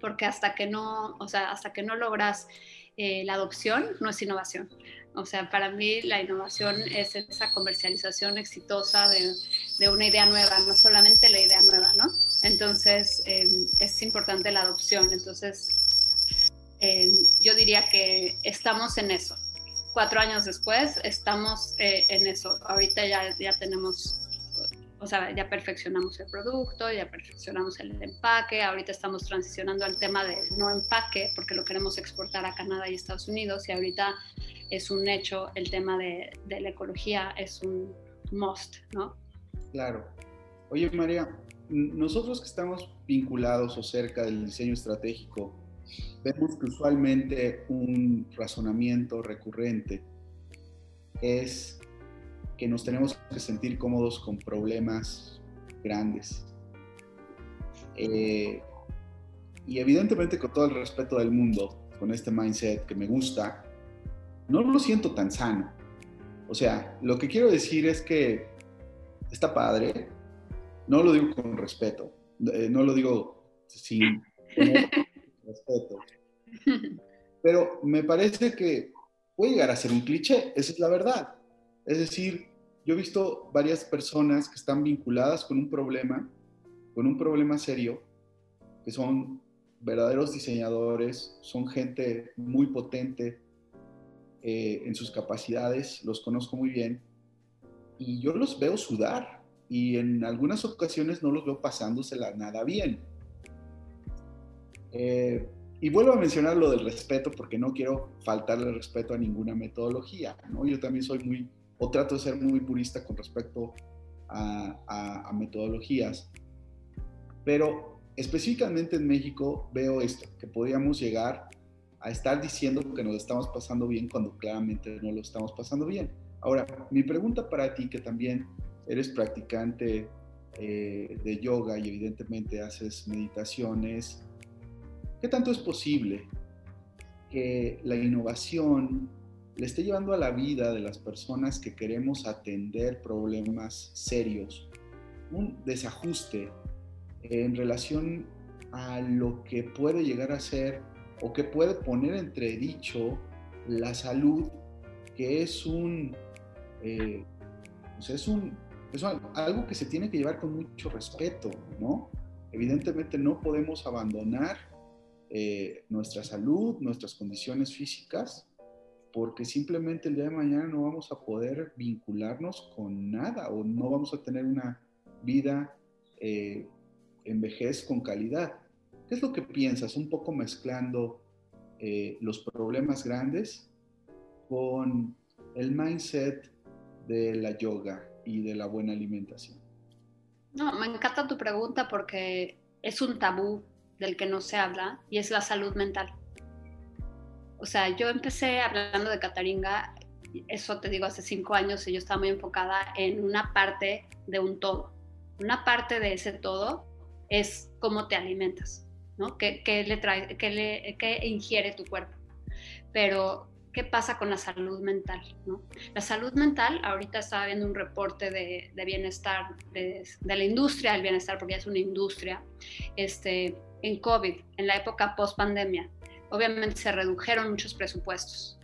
porque hasta que no, o sea, hasta que no logras eh, la adopción, no es innovación. O sea, para mí la innovación es esa comercialización exitosa de, de una idea nueva, no solamente la idea nueva, ¿no? Entonces, eh, es importante la adopción. Entonces, yo diría que estamos en eso. Cuatro años después estamos eh, en eso. Ahorita ya, ya tenemos, sea, ya perfeccionamos el producto, ya perfeccionamos el empaque, ahorita estamos transicionando al tema de no empaque porque lo queremos exportar a Canadá y Estados Unidos y ahorita es un hecho el tema de, de la ecología, es un must, ¿no? Claro. Oye, María, nosotros que estamos vinculados o cerca del diseño estratégico, vemos que usualmente un razonamiento recurrente es que nos tenemos que sentir cómodos con problemas grandes. Eh, y evidentemente con todo el respeto del mundo, con este mindset que me gusta, no lo siento tan sano. O sea, lo que quiero decir es que está padre, no lo digo con respeto, eh, no lo digo sin [LAUGHS] respeto. Pero me parece que puede llegar a ser un cliché, esa es la verdad. Es decir, yo he visto varias personas que están vinculadas con un problema, con un problema serio, que son verdaderos diseñadores, son gente muy potente eh, en sus capacidades, los conozco muy bien, y yo los veo sudar y en algunas ocasiones no los veo pasándosela nada bien. Eh, y vuelvo a mencionar lo del respeto porque no quiero faltarle respeto a ninguna metodología, ¿no? Yo también soy muy, o trato de ser muy purista con respecto a, metodologías, pero específicamente en México veo esto, que podríamos llegar a estar diciendo que nos estamos pasando bien cuando claramente no lo estamos pasando bien. Ahora, mi pregunta para ti, que también eres practicante eh, de yoga y evidentemente haces meditaciones, ¿Qué tanto es posible que la innovación le esté llevando a la vida de las personas que queremos atender problemas serios un desajuste en relación a lo que puede llegar a ser o que puede poner entredicho la salud, que es un, eh, pues es un, es algo que se tiene que llevar con mucho respeto, ¿no? Evidentemente no podemos abandonar eh, nuestra salud, nuestras condiciones físicas, porque simplemente el día de mañana no vamos a poder vincularnos con nada o no vamos a tener una vida eh, con calidad. ¿Qué es lo que piensas? Un poco mezclando eh, los problemas grandes con el mindset de la yoga y de la buena alimentación. No, me encanta tu pregunta porque es un tabú del que no se habla y es la salud mental. O sea, yo empecé hablando de Cataringa, eso te digo hace cinco años y yo estaba muy enfocada en una parte de un todo. Una parte de ese todo es cómo te alimentas, ¿no? ¿Qué, le trae, qué, le, qué ingiere tu cuerpo? Pero ¿qué pasa con la salud mental? ¿no? La salud mental, ahorita estaba viendo un reporte de, bienestar, de, la industria del bienestar, porque es una industria, este, en COVID, en la época post pandemia, obviamente se redujeron muchos presupuestos.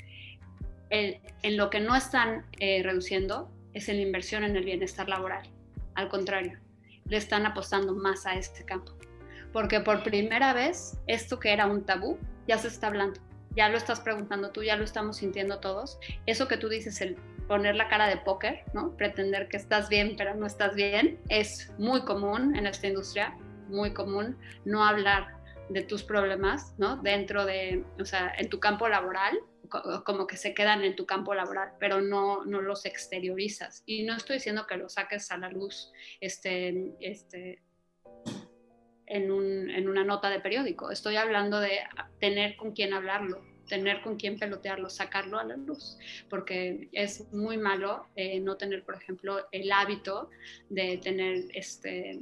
en lo que no están eh, reduciendo es en la inversión en el bienestar laboral. Al contrario, le están apostando más a este campo. Porque por primera vez, esto que era un tabú, ya se está hablando ya lo estás preguntando tú, ya lo estamos sintiendo todos. Eso que tú dices, el poner la cara de póker, ¿no? Pretender que estás bien, pero no estás bien, es muy común en esta industria, muy común no hablar de tus problemas, ¿no? Dentro de, o sea, en tu campo laboral, como que se quedan en tu campo laboral, pero no, no los exteriorizas. Y no estoy diciendo que los saques a la luz, este, este, en, una nota de periódico. Estoy hablando de tener con quién hablarlo, tener con quién pelotearlo, sacarlo a la luz, porque es muy malo eh, no tener, por ejemplo, el hábito de tener este,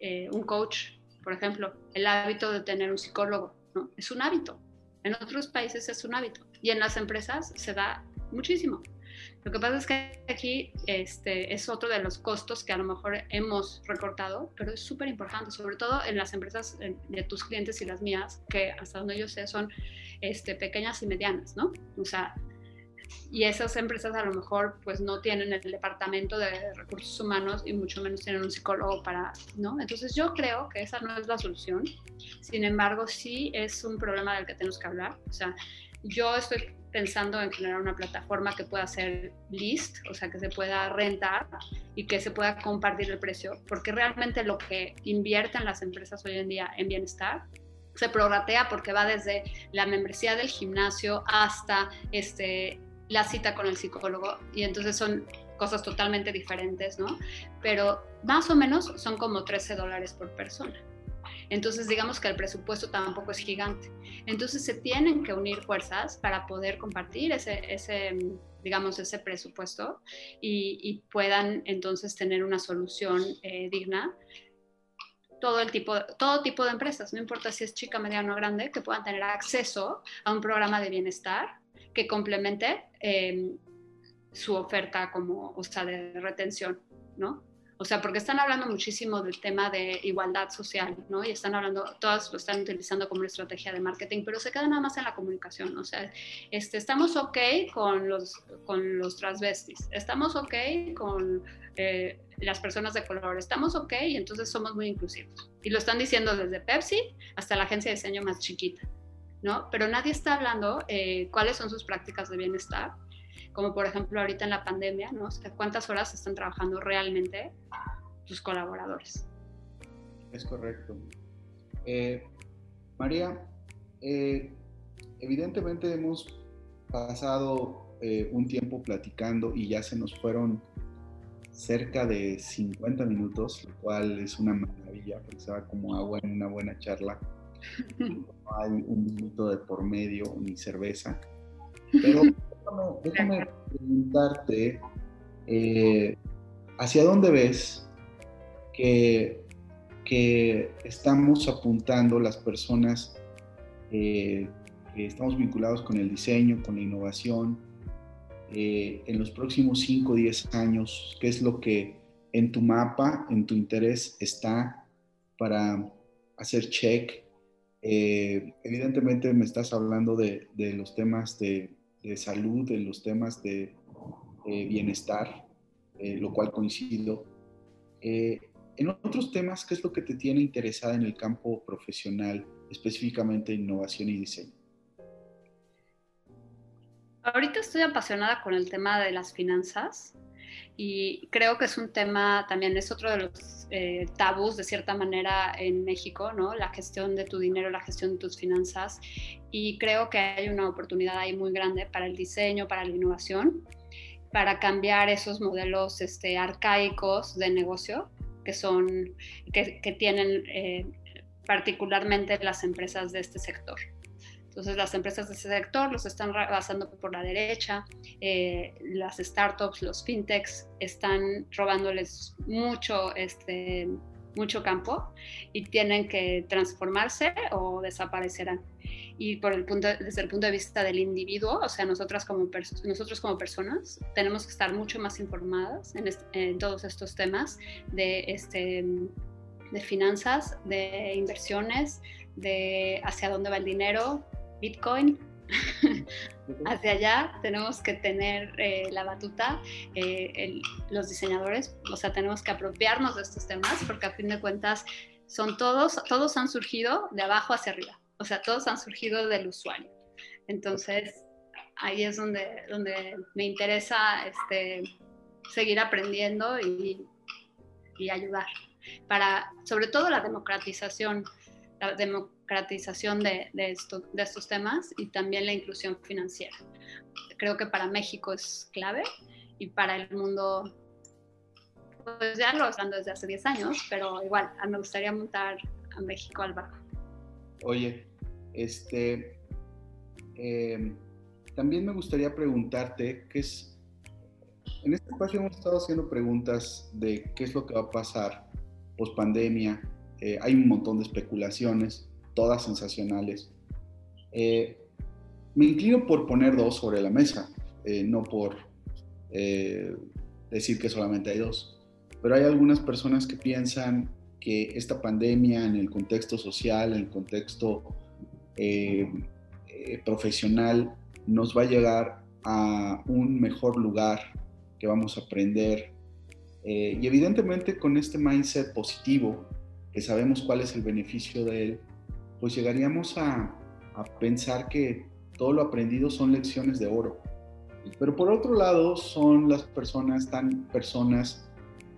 eh, un coach, por ejemplo, el hábito de tener un psicólogo, ¿no? Es un hábito. En otros países es un hábito y en las empresas se da muchísimo. Lo que pasa es que aquí este, es otro de los costos que a lo mejor hemos recortado, pero es súper importante, sobre todo en las empresas de tus clientes y las mías, que hasta donde yo sé son este, pequeñas y medianas, ¿no? O sea, y esas empresas a lo mejor pues no tienen el departamento de recursos humanos y mucho menos tienen un psicólogo para, ¿no? Entonces yo creo que esa no es la solución, sin embargo sí es un problema del que tenemos que hablar, o sea, yo estoy pensando en generar una plataforma que pueda ser list, o sea, que se pueda rentar y que se pueda compartir el precio, porque realmente lo que invierten las empresas hoy en día en bienestar se prorratea porque va desde la membresía del gimnasio hasta este, la cita con el psicólogo y entonces son cosas totalmente diferentes, ¿no? Pero más o menos son como 13 dólares por persona. Entonces, digamos que el presupuesto tampoco es gigante. Entonces, se tienen que unir fuerzas para poder compartir ese, ese digamos, ese presupuesto y, puedan entonces tener una solución eh, digna todo el tipo, todo tipo de empresas, no importa si es chica, mediana o grande, que puedan tener acceso a un programa de bienestar que complemente em, su oferta como, o sea, de retención, ¿no? O sea, porque están hablando muchísimo del tema de igualdad social, ¿no? Y están hablando, todas lo están utilizando como una estrategia de marketing, pero se queda nada más en la comunicación. O sea, este, estamos ok con los, con los transvestis, estamos ok con eh, las personas de color, estamos ok y entonces somos muy inclusivos. Y lo están diciendo desde Pepsi hasta la agencia de diseño más chiquita, ¿no? Pero nadie está hablando eh, cuáles son sus prácticas de bienestar como por ejemplo ahorita en la pandemia, ¿no? ¿Cuántas horas están trabajando realmente tus colaboradores? Es correcto. Eh, María, eh, evidentemente hemos pasado eh, un tiempo platicando y ya se nos fueron cerca de 50 minutos, lo cual es una maravilla, porque se va como agua en una buena charla. No hay un minuto de por medio ni cerveza. [LAUGHS] Pero déjame, preguntarte, eh, ¿hacia dónde ves que, que, estamos apuntando las personas eh, que estamos vinculados con el diseño, con la innovación, eh, en los próximos 5 o 10 años? ¿Qué es lo que en tu mapa, en tu interés está para hacer check? Evidentemente me estás hablando de los temas de de salud, en los temas de bienestar, eh, lo cual coincido. Eh, en otros temas, ¿qué es lo que te tiene interesada en el campo profesional, específicamente innovación y diseño? Ahorita estoy apasionada con el tema de las finanzas y creo que es un tema también, es otro de los eh, tabús de cierta manera en México, ¿no? La gestión de tu dinero, la gestión de tus finanzas y creo que hay una oportunidad ahí muy grande para el diseño, para la innovación, para cambiar esos modelos este, arcaicos de negocio que son, que, que tienen eh, particularmente las empresas de este sector. Entonces las empresas de ese sector los están basando por la derecha, eh, las startups, los fintechs están robándoles mucho este, mucho campo y tienen que transformarse o desaparecerán. Y por el punto, desde el punto de vista del individuo, o sea, nosotras como nosotros como personas tenemos que estar mucho más informadas en, en todos estos temas de, este, de finanzas, de inversiones, de hacia dónde va el dinero, Bitcoin, hacia allá tenemos que tener eh, la batuta, eh, los diseñadores, o sea, tenemos que apropiarnos de estos temas porque a fin de cuentas son todos, todos han surgido de abajo hacia arriba, o sea, todos han surgido del usuario. Entonces, ahí es donde, donde me interesa este, seguir aprendiendo y, y ayudar para, sobre todo, la democratización, la democratización de, de, de estos temas y también la inclusión financiera. Creo que para México es clave y para el mundo, pues ya lo están desde hace 10 años, pero igual, me gustaría montar a México al barco. Oye, este, eh, también me gustaría preguntarte qué es, en este espacio hemos estado haciendo preguntas de qué es lo que va a pasar post pandemia. Eh, hay un montón de especulaciones todas sensacionales. Eh, me inclino por poner dos sobre la mesa, eh, no por decir que solamente hay dos. Pero hay algunas personas que piensan que esta pandemia en el contexto social, en el contexto profesional, nos va a llegar a un mejor lugar, que vamos a aprender. y evidentemente con este mindset positivo, que sabemos cuál es el beneficio de él, pues llegaríamos a, pensar que todo lo aprendido son lecciones de oro. Pero por otro lado, son las personas tan personas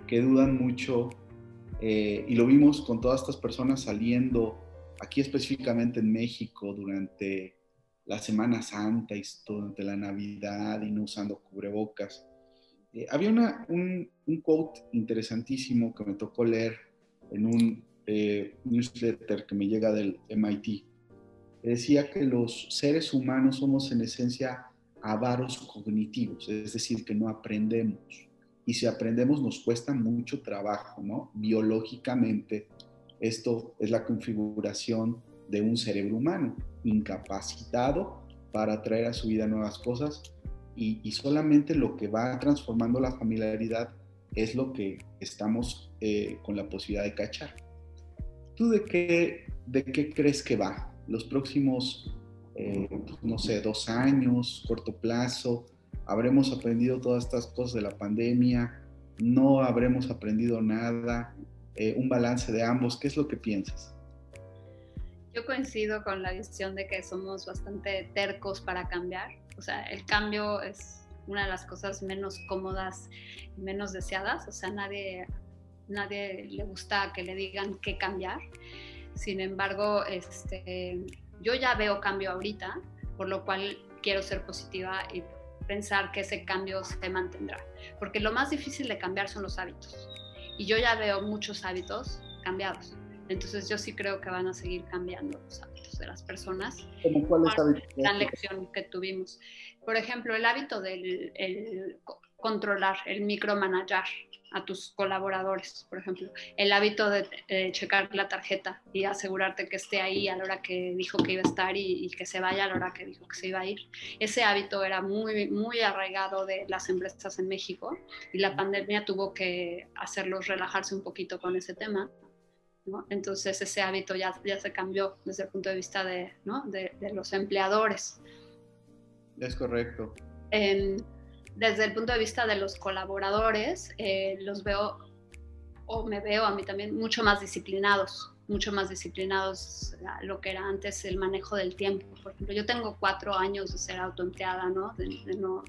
que dudan mucho, eh, y lo vimos con todas estas personas saliendo aquí específicamente en México durante la Semana Santa y durante la Navidad y no usando cubrebocas. Eh, había una, un, un quote interesantísimo que me tocó leer en un eh, newsletter que me llega del MIT, decía que los seres humanos somos en esencia avaros cognitivos, es decir, que no aprendemos. Y si aprendemos nos cuesta mucho trabajo, ¿no? Biológicamente, esto es la configuración de un cerebro humano, incapacitado para traer a su vida nuevas cosas y, y solamente lo que va transformando la familiaridad es lo que estamos eh, con la posibilidad de cachar. ¿Tú de qué, de qué crees que va? Los próximos, eh, no sé, dos años, corto plazo, ¿habremos aprendido todas estas cosas de la pandemia? ¿No habremos aprendido nada? Eh, ¿Un balance de ambos? ¿Qué es lo que piensas? Yo coincido con la visión de que somos bastante tercos para cambiar. O sea, el cambio es una de las cosas menos cómodas y menos deseadas. O sea, nadie nadie le gusta que le digan qué cambiar. Sin embargo, este, yo ya veo cambio ahorita, por lo cual quiero ser positiva y pensar que ese cambio se mantendrá. Porque lo más difícil de cambiar son los hábitos. Y yo ya veo muchos hábitos cambiados. Entonces yo sí creo que van a seguir cambiando los hábitos de las personas. Gran lección que tuvimos. Por ejemplo, el hábito del el controlar, el micromanager a tus colaboradores, por ejemplo. El hábito de checar la tarjeta y asegurarte que esté ahí a la hora que dijo que iba a estar y, que se vaya a la hora que dijo que se iba a ir. Ese hábito era muy, muy arraigado de las empresas en México y la pandemia tuvo que hacerlos relajarse un poquito con ese tema. ¿no? Entonces ese hábito ya, ya se cambió desde el punto de vista de, ¿no? de, de los empleadores. Es correcto desde el punto de vista de los colaboradores, eh, los veo, o me veo a mí también, mucho más disciplinados, mucho más disciplinados a lo que era antes el manejo del tiempo. Por ejemplo, yo tengo cuatro años de ser autoempleada, ¿no? De, no,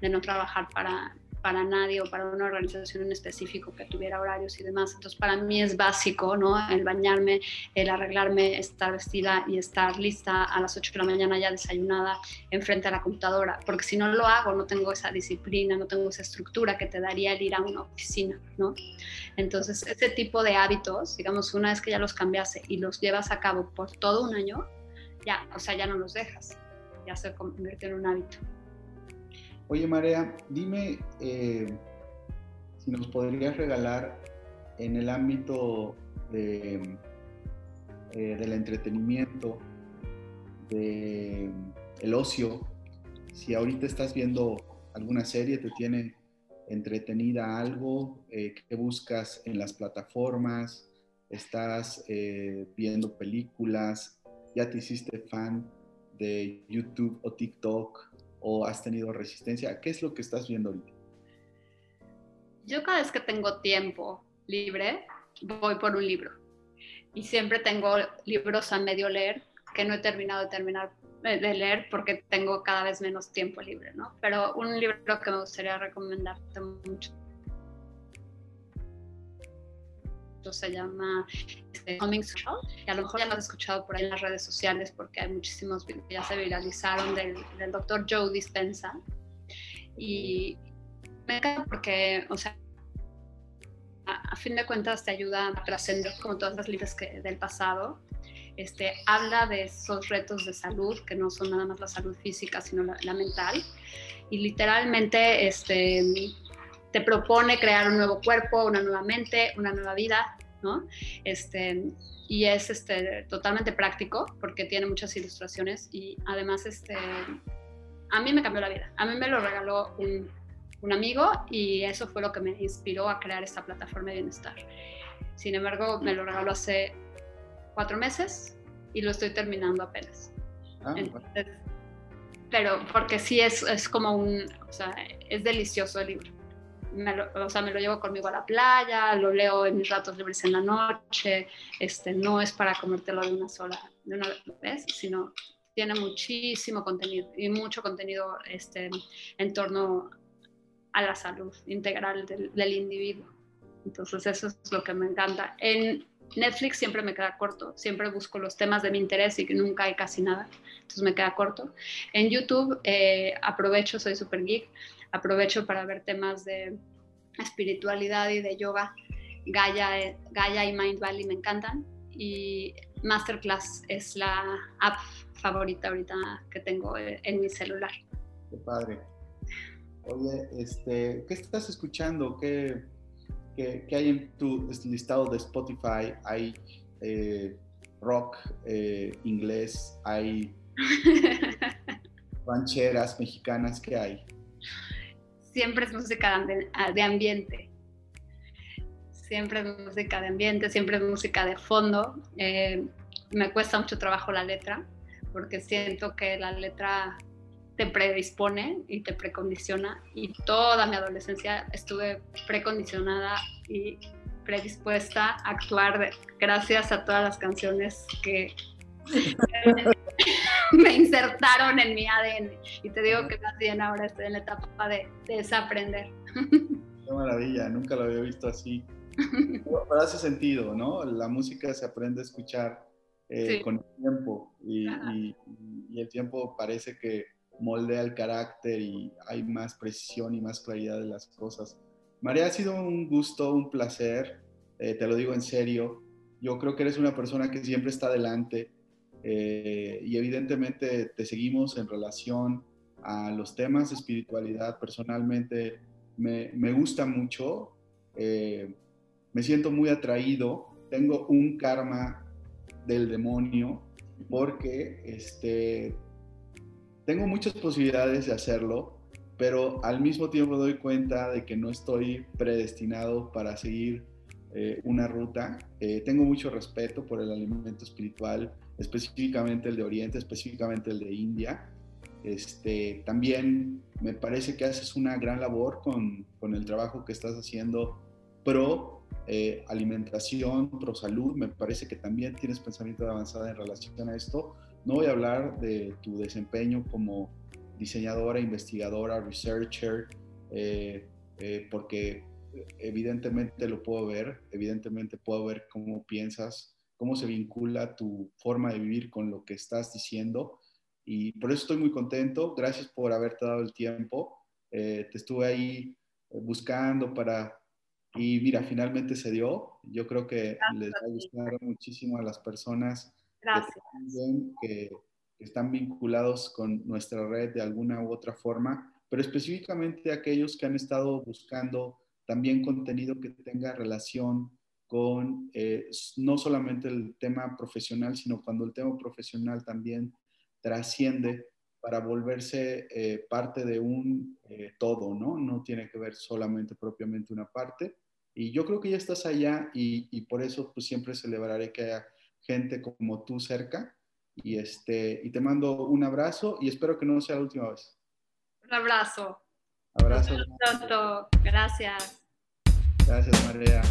de no trabajar para, para nadie o para una organización en específico que tuviera horarios y demás. Entonces, para mí es básico, ¿no? El bañarme, el arreglarme, estar vestida y estar lista a las 8 de la mañana ya desayunada enfrente a la computadora, porque si no lo hago, no tengo esa disciplina, no tengo esa estructura que te daría el ir a una oficina, ¿no? Entonces, ese tipo de hábitos, digamos, una vez que ya los cambiase y los llevas a cabo por todo un año, ya, o sea, ya no los dejas, ya se convierte en un hábito. Oye, Marea, dime eh, si nos podrías regalar en el ámbito de, eh, del entretenimiento, del el ocio, si ahorita estás viendo alguna serie, te tiene entretenida algo, eh, qué buscas en las plataformas, estás eh, viendo películas, ya te hiciste fan de YouTube o TikTok o has tenido resistencia, ¿qué es lo que estás viendo ahorita? Yo cada vez que tengo tiempo libre, voy por un libro. Y siempre tengo libros a medio leer que no he terminado de terminar de leer porque tengo cada vez menos tiempo libre, ¿no? Pero un libro que me gustaría recomendarte mucho se llama este, Coming Social, y a lo mejor ya lo has escuchado por ahí en las redes sociales porque hay muchísimos que ya se viralizaron del, del doctor Joe Dispensa. Y me encanta porque, o sea, a, fin de cuentas te ayuda a trascender como todas las libros que, del pasado. Este, habla de esos retos de salud, que no son nada más la salud física, sino la, mental. Y literalmente este, te propone crear un nuevo cuerpo, una nueva mente, una nueva vida, ¿no? Este, y es este, totalmente práctico porque tiene muchas ilustraciones y además este, a mí me cambió la vida. A mí me lo regaló un, un amigo y eso fue lo que me inspiró a crear esta plataforma de bienestar. Sin embargo, me lo regaló hace cuatro meses y lo estoy terminando apenas. Ah, pero porque sí es, es como un, o sea, es delicioso el libro. Me lo, o sea, me lo llevo conmigo a la playa, lo leo en mis ratos libres en la noche, este, no es para comértelo de una sola, de una vez, sino tiene muchísimo contenido y mucho contenido este, en torno a la salud integral del, del, individuo. Entonces eso es lo que me encanta. En Netflix siempre me queda corto, siempre busco los temas de mi interés y que nunca hay casi nada, entonces me queda corto. En YouTube eh, aprovecho, soy super geek, aprovecho para ver temas de espiritualidad y de yoga. Gaia, Gaia y Mind Valley me encantan y Masterclass es la app favorita ahorita que tengo en mi celular. Qué padre. Oye, este, ¿qué estás escuchando? ¿Qué, qué, hay en tu listado de Spotify? ¿Hay eh, rock eh, inglés? ¿Hay [LAUGHS] rancheras mexicanas? ¿Qué hay? Siempre es música de ambiente. Siempre es música de ambiente, siempre es música de fondo. Eh, me cuesta mucho trabajo la letra, porque siento que la letra te predispone y te precondiciona y toda mi adolescencia estuve precondicionada y predispuesta a actuar gracias a todas las canciones que [LAUGHS] [LAUGHS] me insertaron en mi ADN. Y te digo que más bien ahora estoy en la etapa de, desaprender. [LAUGHS] Qué maravilla, nunca lo había visto así. Pero, hace sentido, ¿no? La música se aprende a escuchar eh, con el tiempo y, y, el tiempo parece que moldea el carácter y hay más precisión y más claridad de las cosas. María, ha sido un gusto, un placer, eh, te lo digo en serio. Yo creo que eres una persona que siempre está adelante eh, y evidentemente te seguimos en relación a los temas de espiritualidad. Personalmente me, gusta mucho, eh, me siento muy atraído, tengo un karma del demonio porque este, tengo muchas posibilidades de hacerlo, pero al mismo tiempo doy cuenta de que no estoy predestinado para seguir eh, una ruta. Tengo mucho respeto por el alimento espiritual, específicamente el de Oriente, específicamente el de India. Este, también me parece que haces una gran labor con, con el trabajo que estás haciendo pro eh, alimentación, pro salud. Me parece que también tienes pensamiento de avanzada en relación a esto. No voy a hablar de tu desempeño como diseñadora, investigadora, researcher, eh, eh, porque evidentemente lo puedo ver, evidentemente puedo ver cómo piensas, cómo se vincula tu forma de vivir con lo que estás diciendo. Y por eso estoy muy contento. Gracias por haberte dado el tiempo. Eh, te estuve ahí buscando para... Y mira, finalmente se dio. Yo creo que les va a gustar muchísimo a las personas Gracias. Que, están vinculados con nuestra red de alguna u otra forma, pero específicamente aquellos que han estado buscando también contenido que tenga relación con eh, no solamente el tema profesional, sino cuando el tema profesional también trasciende para volverse eh, parte de un eh, todo, ¿no? No tiene que ver solamente propiamente una parte. Y yo creo que ya estás allá y, y por eso pues siempre celebraré que haya gente como tú cerca. Y, este, y te mando un abrazo y espero que no sea la última vez. Un abrazo. Abrazo. Pronto. Gracias. Gracias, María.